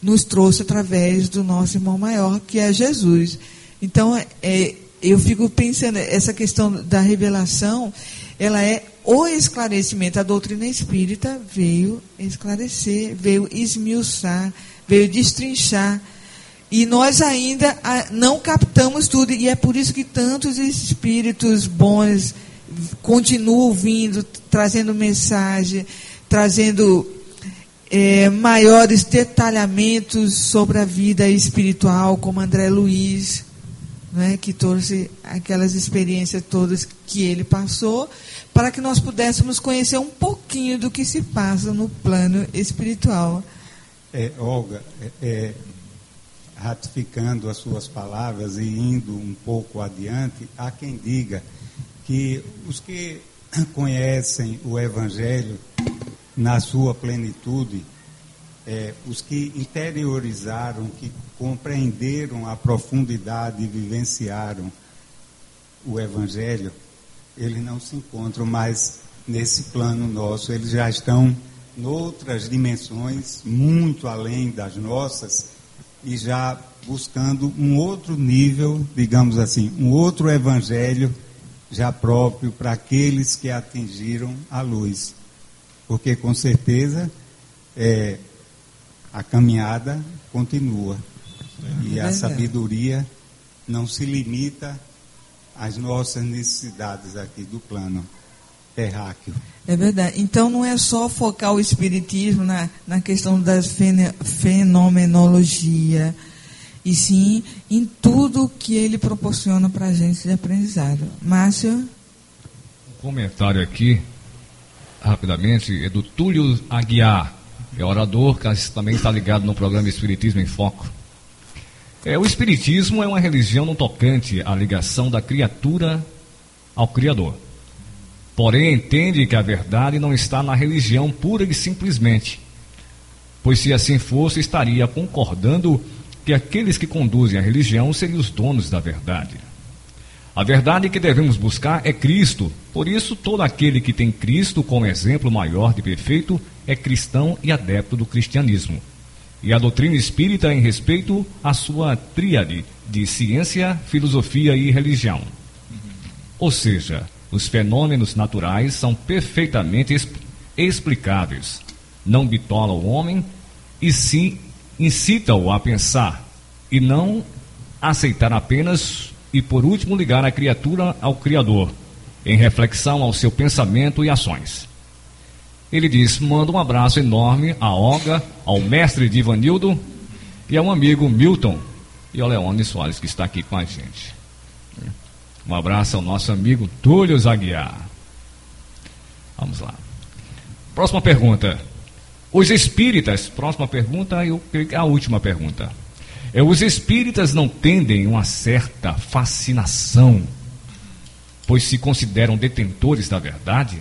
nos trouxe através do nosso irmão maior, que é Jesus. Então, é, eu fico pensando, essa questão da revelação, ela é o esclarecimento. A doutrina espírita veio esclarecer, veio esmiuçar, veio destrinchar. E nós ainda não captamos tudo, e é por isso que tantos espíritos bons continuam vindo, trazendo mensagem, trazendo é, maiores detalhamentos sobre a vida espiritual, como André Luiz né, que trouxe aquelas experiências todas que ele passou, para que nós pudéssemos conhecer um pouquinho do que se passa no plano espiritual. É, Olga, é, é, ratificando as suas palavras e indo um pouco adiante, há quem diga que os que conhecem o Evangelho na sua plenitude é, os que interiorizaram, que compreenderam a profundidade e vivenciaram o Evangelho, eles não se encontram mais nesse plano nosso, eles já estão em outras dimensões, muito além das nossas, e já buscando um outro nível, digamos assim, um outro Evangelho já próprio para aqueles que atingiram a luz. Porque com certeza é, a caminhada continua. E a sabedoria não se limita às nossas necessidades aqui do plano terráqueo. É verdade. Então não é só focar o espiritismo na, na questão da fenomenologia, e sim em tudo que ele proporciona para a gente de aprendizado. Márcio? Um comentário aqui, rapidamente, é do Túlio Aguiar, é orador, que também está ligado no programa Espiritismo em Foco. É, o Espiritismo é uma religião no tocante à ligação da criatura ao Criador. Porém, entende que a verdade não está na religião pura e simplesmente, pois se assim fosse, estaria concordando que aqueles que conduzem a religião seriam os donos da verdade. A verdade que devemos buscar é Cristo, por isso, todo aquele que tem Cristo como exemplo maior de perfeito é cristão e adepto do cristianismo. E a doutrina espírita em respeito à sua tríade de ciência, filosofia e religião. Ou seja, os fenômenos naturais são perfeitamente explicáveis. Não bitola o homem e sim incita-o a pensar e não aceitar apenas e por último ligar a criatura ao Criador, em reflexão ao seu pensamento e ações. Ele diz: manda um abraço enorme a Olga, ao mestre Divanildo e ao amigo Milton e ao Leone Soares que está aqui com a gente. Um abraço ao nosso amigo Túlio Zaguiar. Vamos lá. Próxima pergunta. Os espíritas, próxima pergunta, eu é a última pergunta. É, os espíritas não tendem uma certa fascinação, pois se consideram detentores da verdade?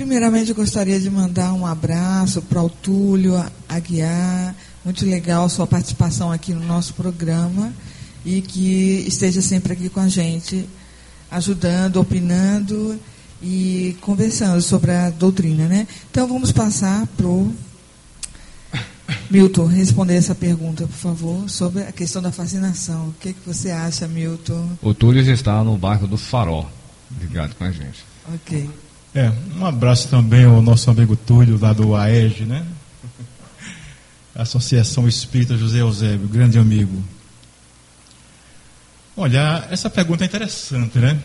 Primeiramente, eu gostaria de mandar um abraço para o Túlio Aguiar. Muito legal sua participação aqui no nosso programa e que esteja sempre aqui com a gente, ajudando, opinando e conversando sobre a doutrina, né? Então vamos passar para o Milton responder essa pergunta, por favor, sobre a questão da fascinação. O que, que você acha, Milton? O Túlio já está no bairro do Farol, ligado com a gente. Ok. É, um abraço também ao nosso amigo Túlio, lá do AEG, né? Associação Espírita José Eusébio, grande amigo. Olha, essa pergunta é interessante, né?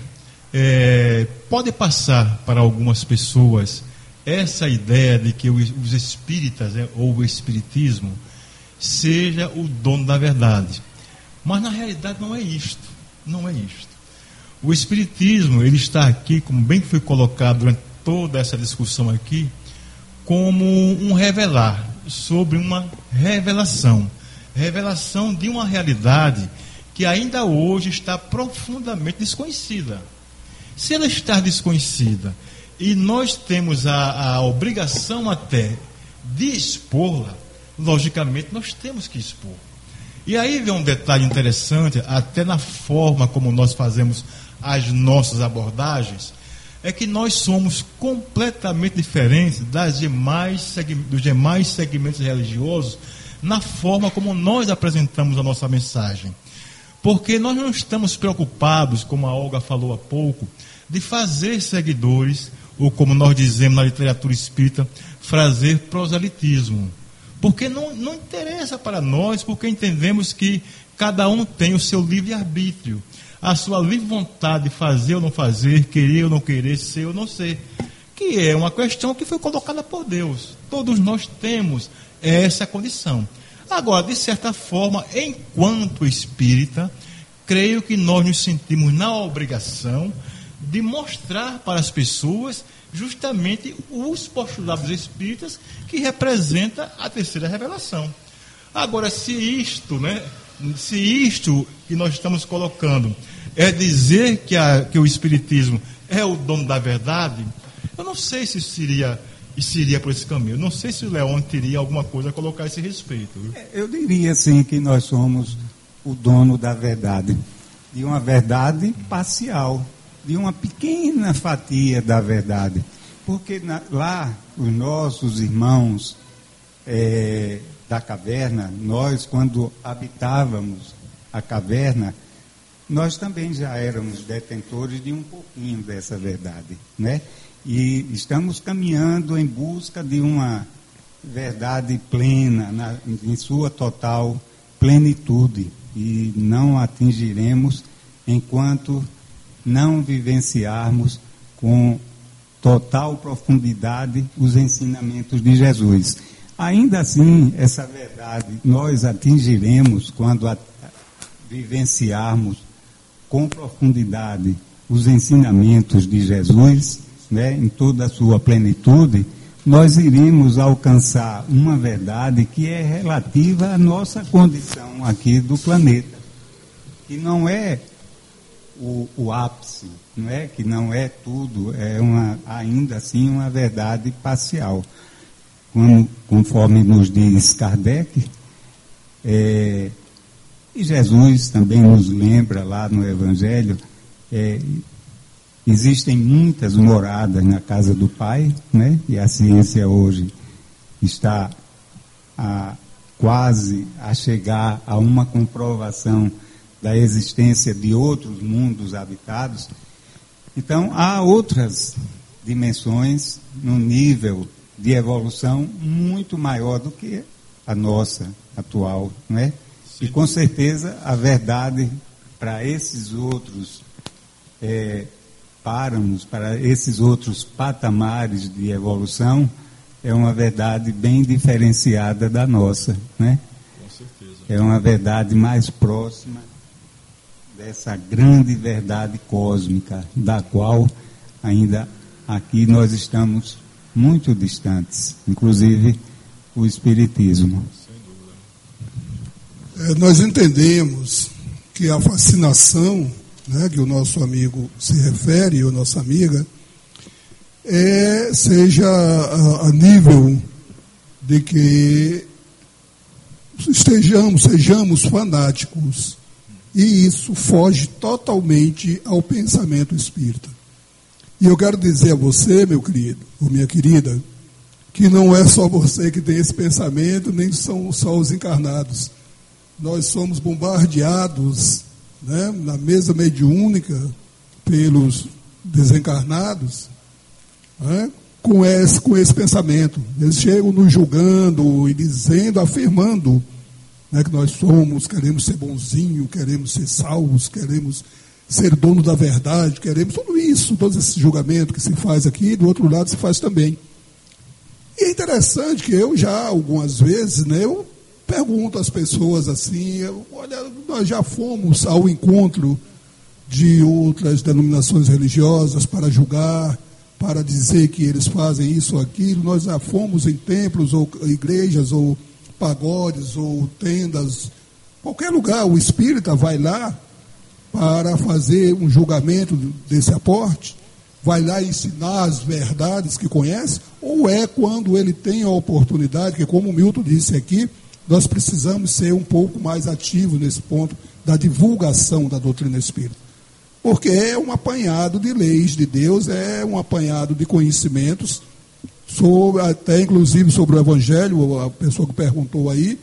É, pode passar para algumas pessoas essa ideia de que os espíritas né, ou o espiritismo seja o dono da verdade. Mas na realidade não é isto, não é isto. O espiritismo, ele está aqui, como bem foi colocado durante toda essa discussão aqui, como um revelar sobre uma revelação, revelação de uma realidade que ainda hoje está profundamente desconhecida. Se ela está desconhecida e nós temos a, a obrigação até de expô-la, logicamente nós temos que expor. E aí vem um detalhe interessante, até na forma como nós fazemos as nossas abordagens, é que nós somos completamente diferentes das demais, dos demais segmentos religiosos na forma como nós apresentamos a nossa mensagem. Porque nós não estamos preocupados, como a Olga falou há pouco, de fazer seguidores, ou como nós dizemos na literatura espírita, fazer proselitismo. Porque não, não interessa para nós, porque entendemos que cada um tem o seu livre-arbítrio, a sua livre vontade de fazer ou não fazer, querer ou não querer, ser ou não ser. Que é uma questão que foi colocada por Deus. Todos nós temos essa condição. Agora, de certa forma, enquanto espírita, creio que nós nos sentimos na obrigação de mostrar para as pessoas justamente os postulados espíritas que representa a terceira revelação. Agora, se isto, né, se isto que nós estamos colocando é dizer que, a, que o espiritismo é o dono da verdade, eu não sei se seria se iria por esse caminho. Não sei se o Leão teria alguma coisa a colocar a esse respeito. É, eu diria assim que nós somos o dono da verdade, de uma verdade parcial, de uma pequena fatia da verdade. Porque na, lá os nossos irmãos é, da caverna, nós quando habitávamos a caverna, nós também já éramos detentores de um pouquinho dessa verdade, né? E estamos caminhando em busca de uma verdade plena, na, em sua total plenitude, e não atingiremos enquanto não vivenciarmos com total profundidade os ensinamentos de Jesus. Ainda assim, essa verdade nós atingiremos quando a, vivenciarmos com profundidade os ensinamentos de Jesus, né, em toda a sua plenitude, nós iremos alcançar uma verdade que é relativa à nossa condição aqui do planeta, que não é o, o ápice, não é que não é tudo, é uma, ainda assim uma verdade parcial. Como, conforme nos diz Kardec, é, e Jesus também nos lembra lá no Evangelho, é, existem muitas moradas na casa do Pai, né? e a ciência hoje está a, quase a chegar a uma comprovação da existência de outros mundos habitados. Então, há outras dimensões no nível de evolução muito maior do que a nossa atual, não é? E com certeza a verdade para esses outros é, páramos, para esses outros patamares de evolução, é uma verdade bem diferenciada da nossa, né? Com certeza. É uma verdade mais próxima dessa grande verdade cósmica, da qual ainda aqui nós estamos muito distantes, inclusive o Espiritismo. É, nós entendemos que a fascinação, né, que o nosso amigo se refere, ou nossa amiga, é, seja a, a nível de que estejamos, sejamos fanáticos. E isso foge totalmente ao pensamento espírita. E eu quero dizer a você, meu querido, ou minha querida, que não é só você que tem esse pensamento, nem são só os encarnados. Nós somos bombardeados né, na mesa mediúnica pelos desencarnados né, com, esse, com esse pensamento. Eles chegam nos julgando e dizendo, afirmando né, que nós somos, queremos ser bonzinho, queremos ser salvos, queremos ser dono da verdade, queremos tudo isso, todo esse julgamento que se faz aqui, do outro lado se faz também. E é interessante que eu já, algumas vezes, né, eu pergunto às pessoas assim, olha, nós já fomos ao encontro de outras denominações religiosas para julgar, para dizer que eles fazem isso ou aquilo, nós já fomos em templos ou igrejas ou pagodes ou tendas, qualquer lugar, o espírita vai lá para fazer um julgamento desse aporte? Vai lá ensinar as verdades que conhece? Ou é quando ele tem a oportunidade, que como o Milton disse aqui, nós precisamos ser um pouco mais ativos nesse ponto da divulgação da doutrina espírita. Porque é um apanhado de leis de Deus, é um apanhado de conhecimentos, sobre, até inclusive sobre o Evangelho, a pessoa que perguntou aí,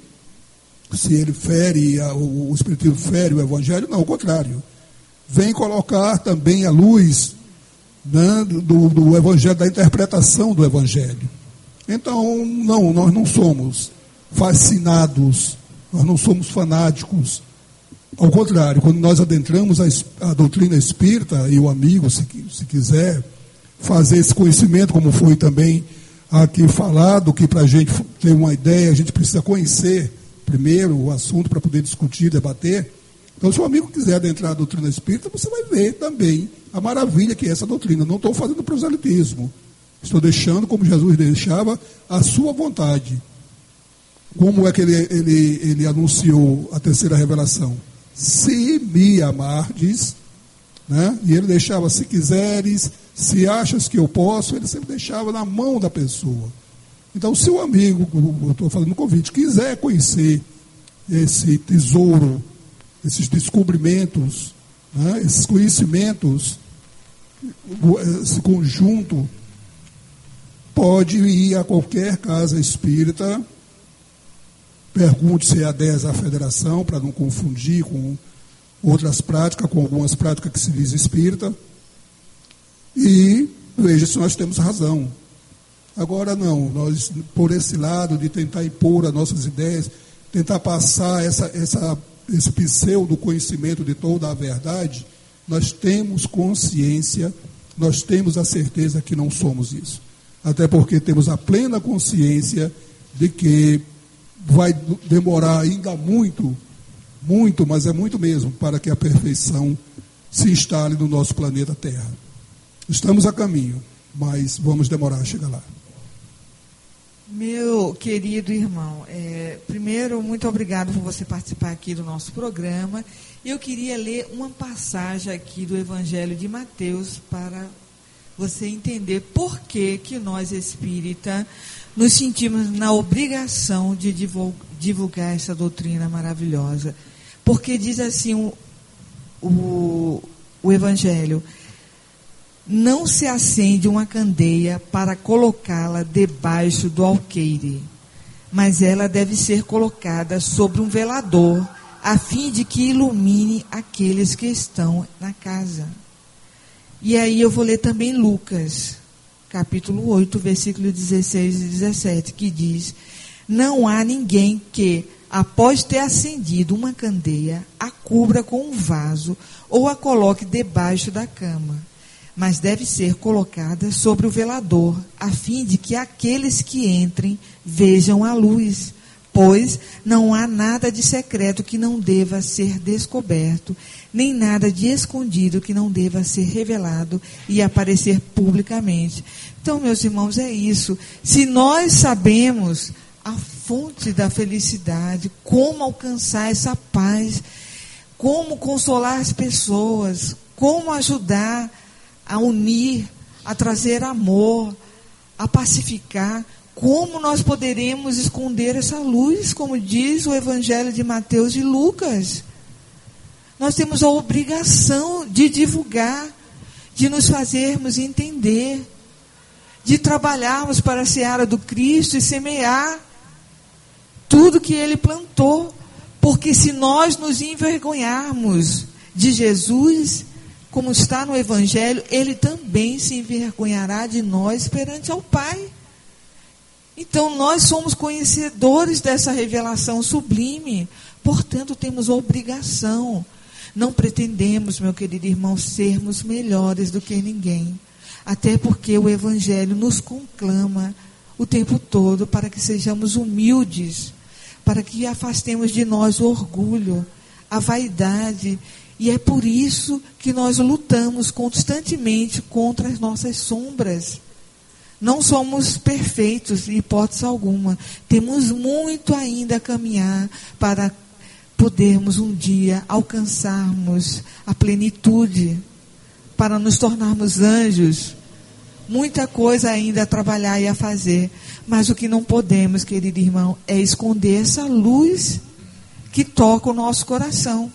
se ele fere, o, Espiritismo fere o Evangelho, não, ao contrário. Vem colocar também a luz né, do, do Evangelho, da interpretação do Evangelho. Então, não, nós não somos fascinados, nós não somos fanáticos. Ao contrário, quando nós adentramos a, a doutrina espírita, e o amigo, se, se quiser fazer esse conhecimento, como foi também aqui falado, que para a gente ter uma ideia, a gente precisa conhecer primeiro o assunto para poder discutir, debater. Então, se o amigo quiser adentrar a doutrina espírita, você vai ver também a maravilha que é essa doutrina. Não estou fazendo proselitismo. Estou deixando, como Jesus deixava, a sua vontade. Como é que ele, ele, ele anunciou a terceira revelação? Se me amardes, Né? E ele deixava, se quiseres, se achas que eu posso, ele sempre deixava na mão da pessoa. Então, se o amigo, eu estou falando no convite, quiser conhecer esse tesouro, esses descobrimentos, né, esses conhecimentos, esse conjunto, pode ir a qualquer casa espírita, pergunte se é a 10 a federação, para não confundir com outras práticas, com algumas práticas que se diz espírita, e veja se nós temos razão. Agora não, nós, por esse lado de tentar impor as nossas ideias, tentar passar essa, essa, esse pseudo conhecimento de toda a verdade, nós temos consciência, nós temos a certeza que não somos isso. Até porque temos a plena consciência de que vai demorar ainda muito, muito, mas é muito mesmo, para que a perfeição se instale no nosso planeta Terra. Estamos a caminho, mas vamos demorar a chegar lá. Meu querido irmão, é, primeiro, muito obrigado por você participar aqui do nosso programa. Eu queria ler uma passagem aqui do Evangelho de Mateus para você entender por que, que nós espírita nos sentimos na obrigação de divulgar essa doutrina maravilhosa. Porque diz assim o, o, o Evangelho não se acende uma candeia para colocá-la debaixo do alqueire, mas ela deve ser colocada sobre um velador, a fim de que ilumine aqueles que estão na casa. E aí eu vou ler também Lucas, capítulo 8, versículo 16 e 17, que diz: Não há ninguém que, após ter acendido uma candeia, a cubra com um vaso ou a coloque debaixo da cama mas deve ser colocada sobre o velador, a fim de que aqueles que entrem vejam a luz. Pois não há nada de secreto que não deva ser descoberto, nem nada de escondido que não deva ser revelado e aparecer publicamente. Então, meus irmãos, é isso. Se nós sabemos a fonte da felicidade, como alcançar essa paz, como consolar as pessoas, como ajudar a unir, a trazer amor, a pacificar. Como nós poderemos esconder essa luz, como diz o Evangelho de Mateus e Lucas? Nós temos a obrigação de divulgar, de nos fazermos entender, de trabalharmos para a seara do Cristo e semear tudo que ele plantou. Porque se nós nos envergonharmos de Jesus, como está no Evangelho, ele também se envergonhará de nós perante ao Pai. Então, nós somos conhecedores dessa revelação sublime, portanto, temos obrigação. Não pretendemos, meu querido irmão, sermos melhores do que ninguém, até porque o Evangelho nos conclama o tempo todo para que sejamos humildes, para que afastemos de nós o orgulho, a vaidade e é por isso que nós lutamos constantemente contra as nossas sombras. Não somos perfeitos, em hipótese alguma. Temos muito ainda a caminhar para podermos um dia alcançarmos a plenitude, para nos tornarmos anjos. Muita coisa ainda a trabalhar e a fazer. Mas o que não podemos, querido irmão, é esconder essa luz que toca o nosso coração.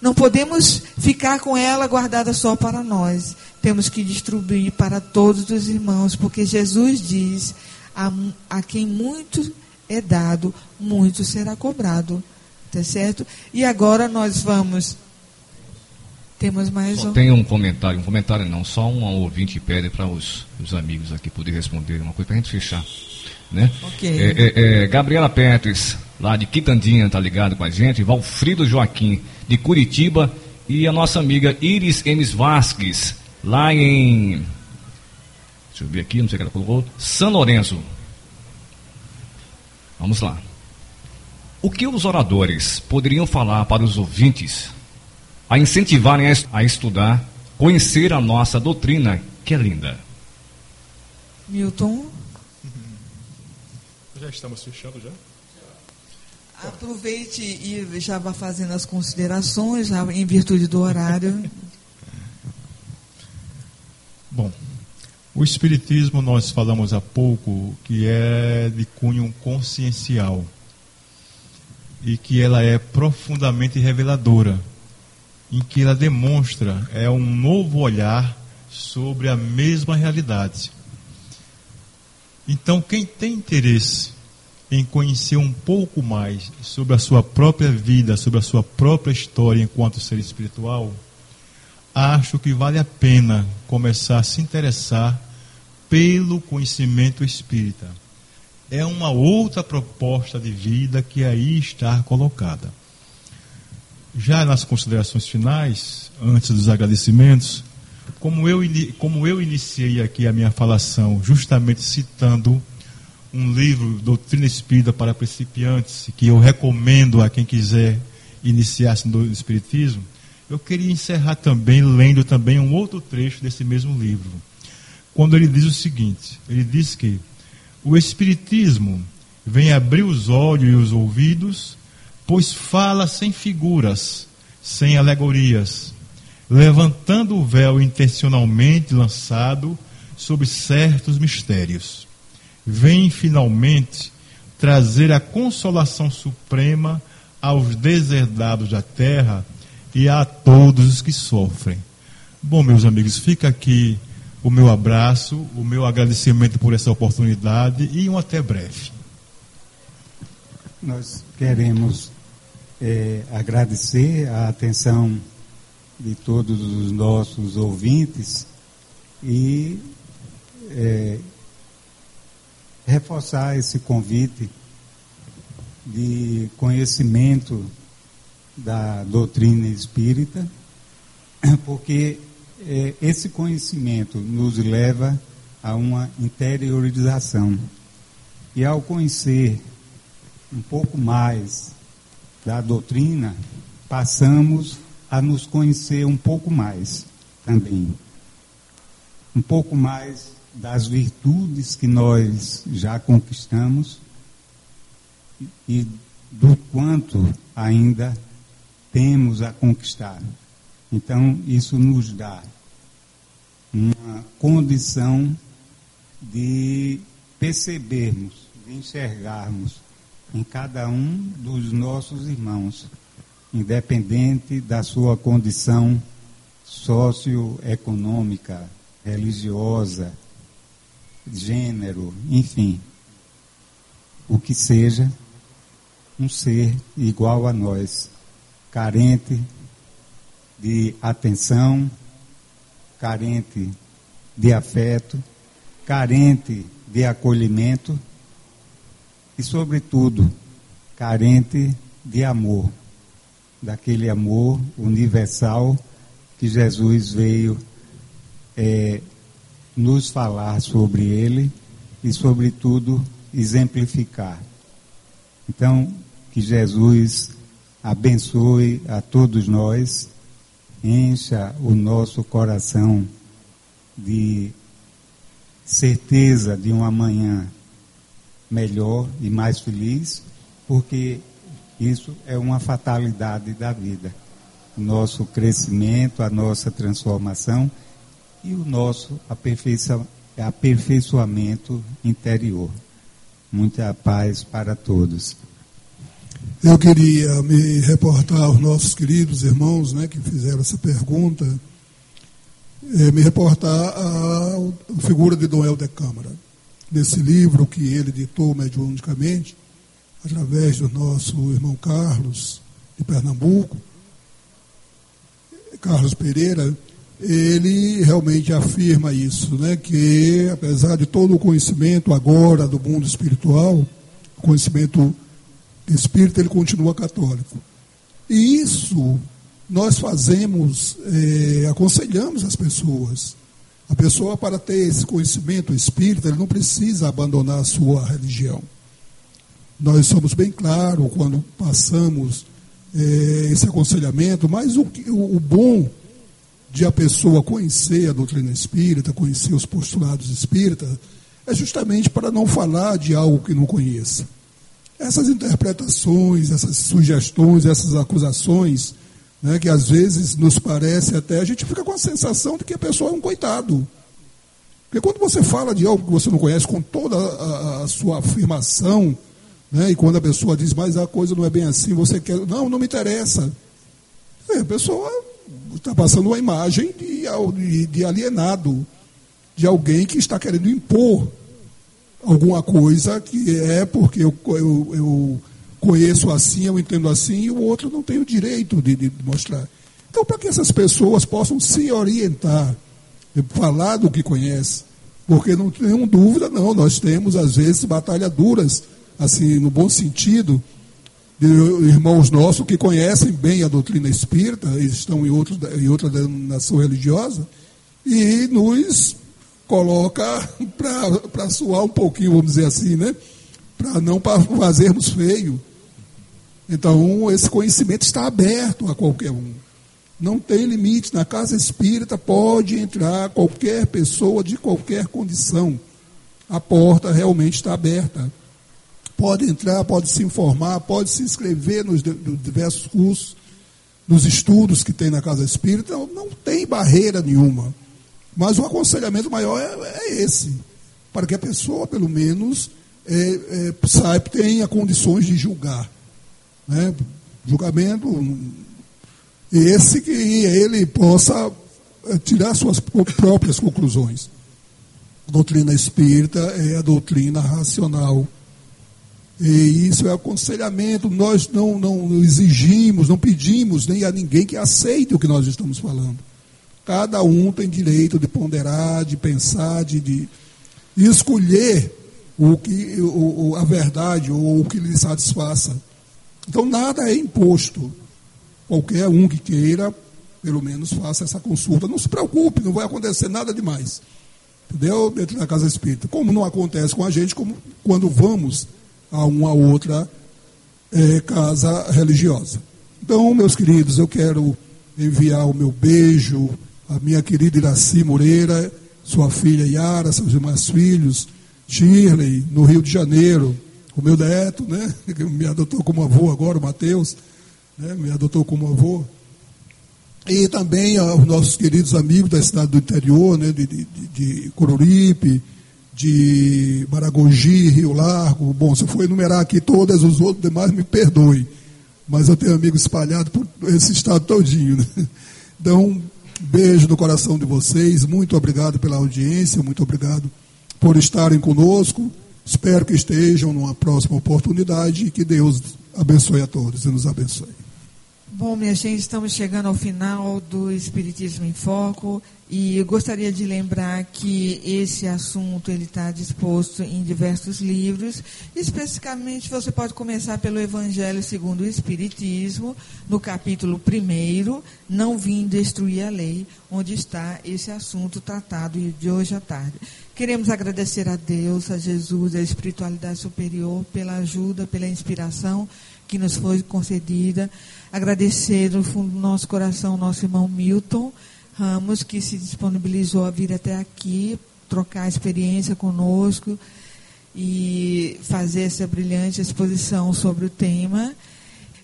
Não podemos ficar com ela guardada só para nós. Temos que distribuir para todos os irmãos, porque Jesus diz: a, a quem muito é dado, muito será cobrado. Tá certo? E agora nós vamos. Temos mais só um. Tem um comentário, um comentário não, só um ouvinte pede para os, os amigos aqui poder responder uma coisa para a gente fechar. Né? Ok. É, é, é, Gabriela Petris, lá de Quitandinha, tá ligado com a gente. Valfrido Joaquim de Curitiba, e a nossa amiga Iris Emes Vasques, lá em. Deixa eu ver aqui, não sei o que ela colocou. São Lourenço. Vamos lá. O que os oradores poderiam falar para os ouvintes a incentivarem a estudar, conhecer a nossa doutrina, que é linda? Milton? Já estamos fechando já? Aproveite e já vá fazendo as considerações, já em virtude do horário. Bom, o Espiritismo, nós falamos há pouco, que é de cunho consciencial e que ela é profundamente reveladora, em que ela demonstra é um novo olhar sobre a mesma realidade. Então, quem tem interesse em conhecer um pouco mais sobre a sua própria vida, sobre a sua própria história enquanto ser espiritual, acho que vale a pena começar a se interessar pelo conhecimento espírita. É uma outra proposta de vida que aí está colocada. Já nas considerações finais, antes dos agradecimentos, como eu, como eu iniciei aqui a minha falação, justamente citando um livro, Doutrina Espírita para Principiantes, que eu recomendo a quem quiser iniciar-se no Espiritismo, eu queria encerrar também lendo também um outro trecho desse mesmo livro. Quando ele diz o seguinte, ele diz que o Espiritismo vem abrir os olhos e os ouvidos, pois fala sem figuras, sem alegorias, levantando o véu intencionalmente lançado sobre certos mistérios. Vem finalmente trazer a consolação suprema aos deserdados da terra e a todos os que sofrem. Bom, meus amigos, fica aqui o meu abraço, o meu agradecimento por essa oportunidade e um até breve. Nós queremos é, agradecer a atenção de todos os nossos ouvintes e é, reforçar esse convite de conhecimento da doutrina espírita, porque é, esse conhecimento nos leva a uma interiorização. E ao conhecer um pouco mais da doutrina, passamos a nos conhecer um pouco mais também. Um pouco mais das virtudes que nós já conquistamos e do quanto ainda temos a conquistar. Então, isso nos dá uma condição de percebermos, de enxergarmos em cada um dos nossos irmãos independente da sua condição socioeconômica, religiosa, gênero, enfim, o que seja, um ser igual a nós, carente de atenção, carente de afeto, carente de acolhimento e, sobretudo, carente de amor. Daquele amor universal que Jesus veio é, nos falar sobre ele e, sobretudo, exemplificar. Então, que Jesus abençoe a todos nós, encha o nosso coração de certeza de um amanhã melhor e mais feliz, porque isso é uma fatalidade da vida. O nosso crescimento, a nossa transformação e o nosso aperfeiçoamento interior. Muita paz para todos. Eu queria me reportar aos nossos queridos irmãos né, que fizeram essa pergunta, é, me reportar à figura de Dom Helder Câmara. Nesse livro que ele editou mediunicamente, através do nosso irmão Carlos, de Pernambuco, Carlos Pereira, ele realmente afirma isso, né? que apesar de todo o conhecimento agora do mundo espiritual, conhecimento espírita, ele continua católico. E isso nós fazemos, é, aconselhamos as pessoas. A pessoa, para ter esse conhecimento espírita, ele não precisa abandonar a sua religião. Nós somos bem claros quando passamos é, esse aconselhamento, mas o, o, o bom de a pessoa conhecer a doutrina espírita, conhecer os postulados espíritas, é justamente para não falar de algo que não conheça. Essas interpretações, essas sugestões, essas acusações, né, que às vezes nos parece até, a gente fica com a sensação de que a pessoa é um coitado. Porque quando você fala de algo que você não conhece com toda a, a sua afirmação, né, e quando a pessoa diz, mas a coisa não é bem assim, você quer. Não, não me interessa. É, a pessoa está passando uma imagem de, de, alienado, de alguém que está querendo impor alguma coisa que é porque eu, eu, eu, conheço assim, eu entendo assim, e o outro não tem o direito de, de mostrar. Então, para que essas pessoas possam se orientar, falar do que conhece, porque não tenho dúvida, não, nós temos, às vezes, batalhas duras, assim, no bom sentido, de irmãos nossos que conhecem bem a doutrina espírita, estão em, outros, em outra denominação religiosa, e nos coloca para suar um pouquinho, vamos dizer assim, né? Para não fazermos feio. Então, esse conhecimento está aberto a qualquer um. Não tem limite. Na casa espírita pode entrar qualquer pessoa de qualquer condição. A porta realmente está aberta. Pode entrar, pode se informar, pode se inscrever nos diversos cursos, nos estudos que tem na casa espírita. Não tem barreira nenhuma. Mas o aconselhamento maior é, é esse, para que a pessoa, pelo menos, é, é, saiba, tenha condições de julgar. Né? Julgamento esse que ele possa é, tirar suas próprias conclusões. A doutrina espírita é a doutrina racional. E isso é aconselhamento. Nós não, não exigimos, não pedimos nem a ninguém que aceite o que nós estamos falando. Cada um tem direito de ponderar, de pensar, de, de escolher o que, o, a verdade ou o que lhe satisfaça. Então nada é imposto. Qualquer um que queira, pelo menos faça essa consulta. Não se preocupe, não vai acontecer nada demais. Entendeu? Dentro da casa espírita. Como não acontece com a gente, como quando vamos a uma outra é, casa religiosa. Então, meus queridos, eu quero enviar o meu beijo, a minha querida Iraci Moreira, sua filha Yara, seus demais filhos, Shirley, no Rio de Janeiro, o meu neto, né, que me adotou como avô agora, o Matheus, né, me adotou como avô. E também aos nossos queridos amigos da cidade do interior, né, de, de, de Coruripe, de Maragogi, Rio Largo. Bom, se eu for enumerar aqui todas, os outros demais me perdoem. Mas eu tenho amigos espalhados por esse estado todinho. Né? Então, Beijo no coração de vocês. Muito obrigado pela audiência. Muito obrigado por estarem conosco. Espero que estejam numa próxima oportunidade e que Deus abençoe a todos e nos abençoe. Bom, minha gente, estamos chegando ao final do Espiritismo em Foco e gostaria de lembrar que esse assunto ele está disposto em diversos livros. Especificamente, você pode começar pelo Evangelho segundo o Espiritismo, no capítulo 1, Não Vim Destruir a Lei, onde está esse assunto tratado de hoje à tarde. Queremos agradecer a Deus, a Jesus, a espiritualidade superior, pela ajuda, pela inspiração que nos foi concedida. Agradecer do fundo do nosso coração nosso irmão Milton Ramos, que se disponibilizou a vir até aqui, trocar experiência conosco e fazer essa brilhante exposição sobre o tema.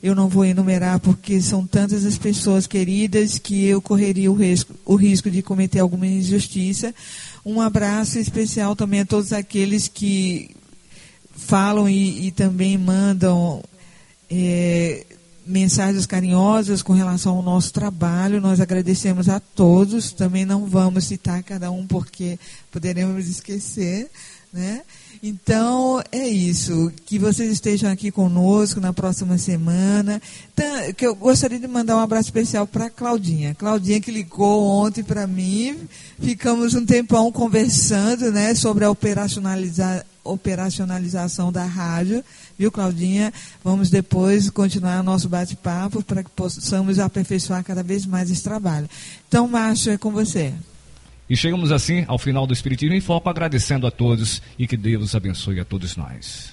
Eu não vou enumerar porque são tantas as pessoas queridas que eu correria o risco, o risco de cometer alguma injustiça. Um abraço especial também a todos aqueles que falam e, e também mandam é, mensagens carinhosas com relação ao nosso trabalho. Nós agradecemos a todos. Também não vamos citar cada um porque poderemos esquecer, né? Então, é isso. Que vocês estejam aqui conosco na próxima semana. Que eu gostaria de mandar um abraço especial para Claudinha. Claudinha que ligou ontem para mim. Ficamos um tempão conversando né, sobre a operacionaliza operacionalização da rádio. Viu, Claudinha? Vamos depois continuar nosso bate-papo para que possamos aperfeiçoar cada vez mais esse trabalho. Então, Márcio, é com você. E chegamos assim ao final do Espiritismo em Foco, agradecendo a todos e que Deus abençoe a todos nós.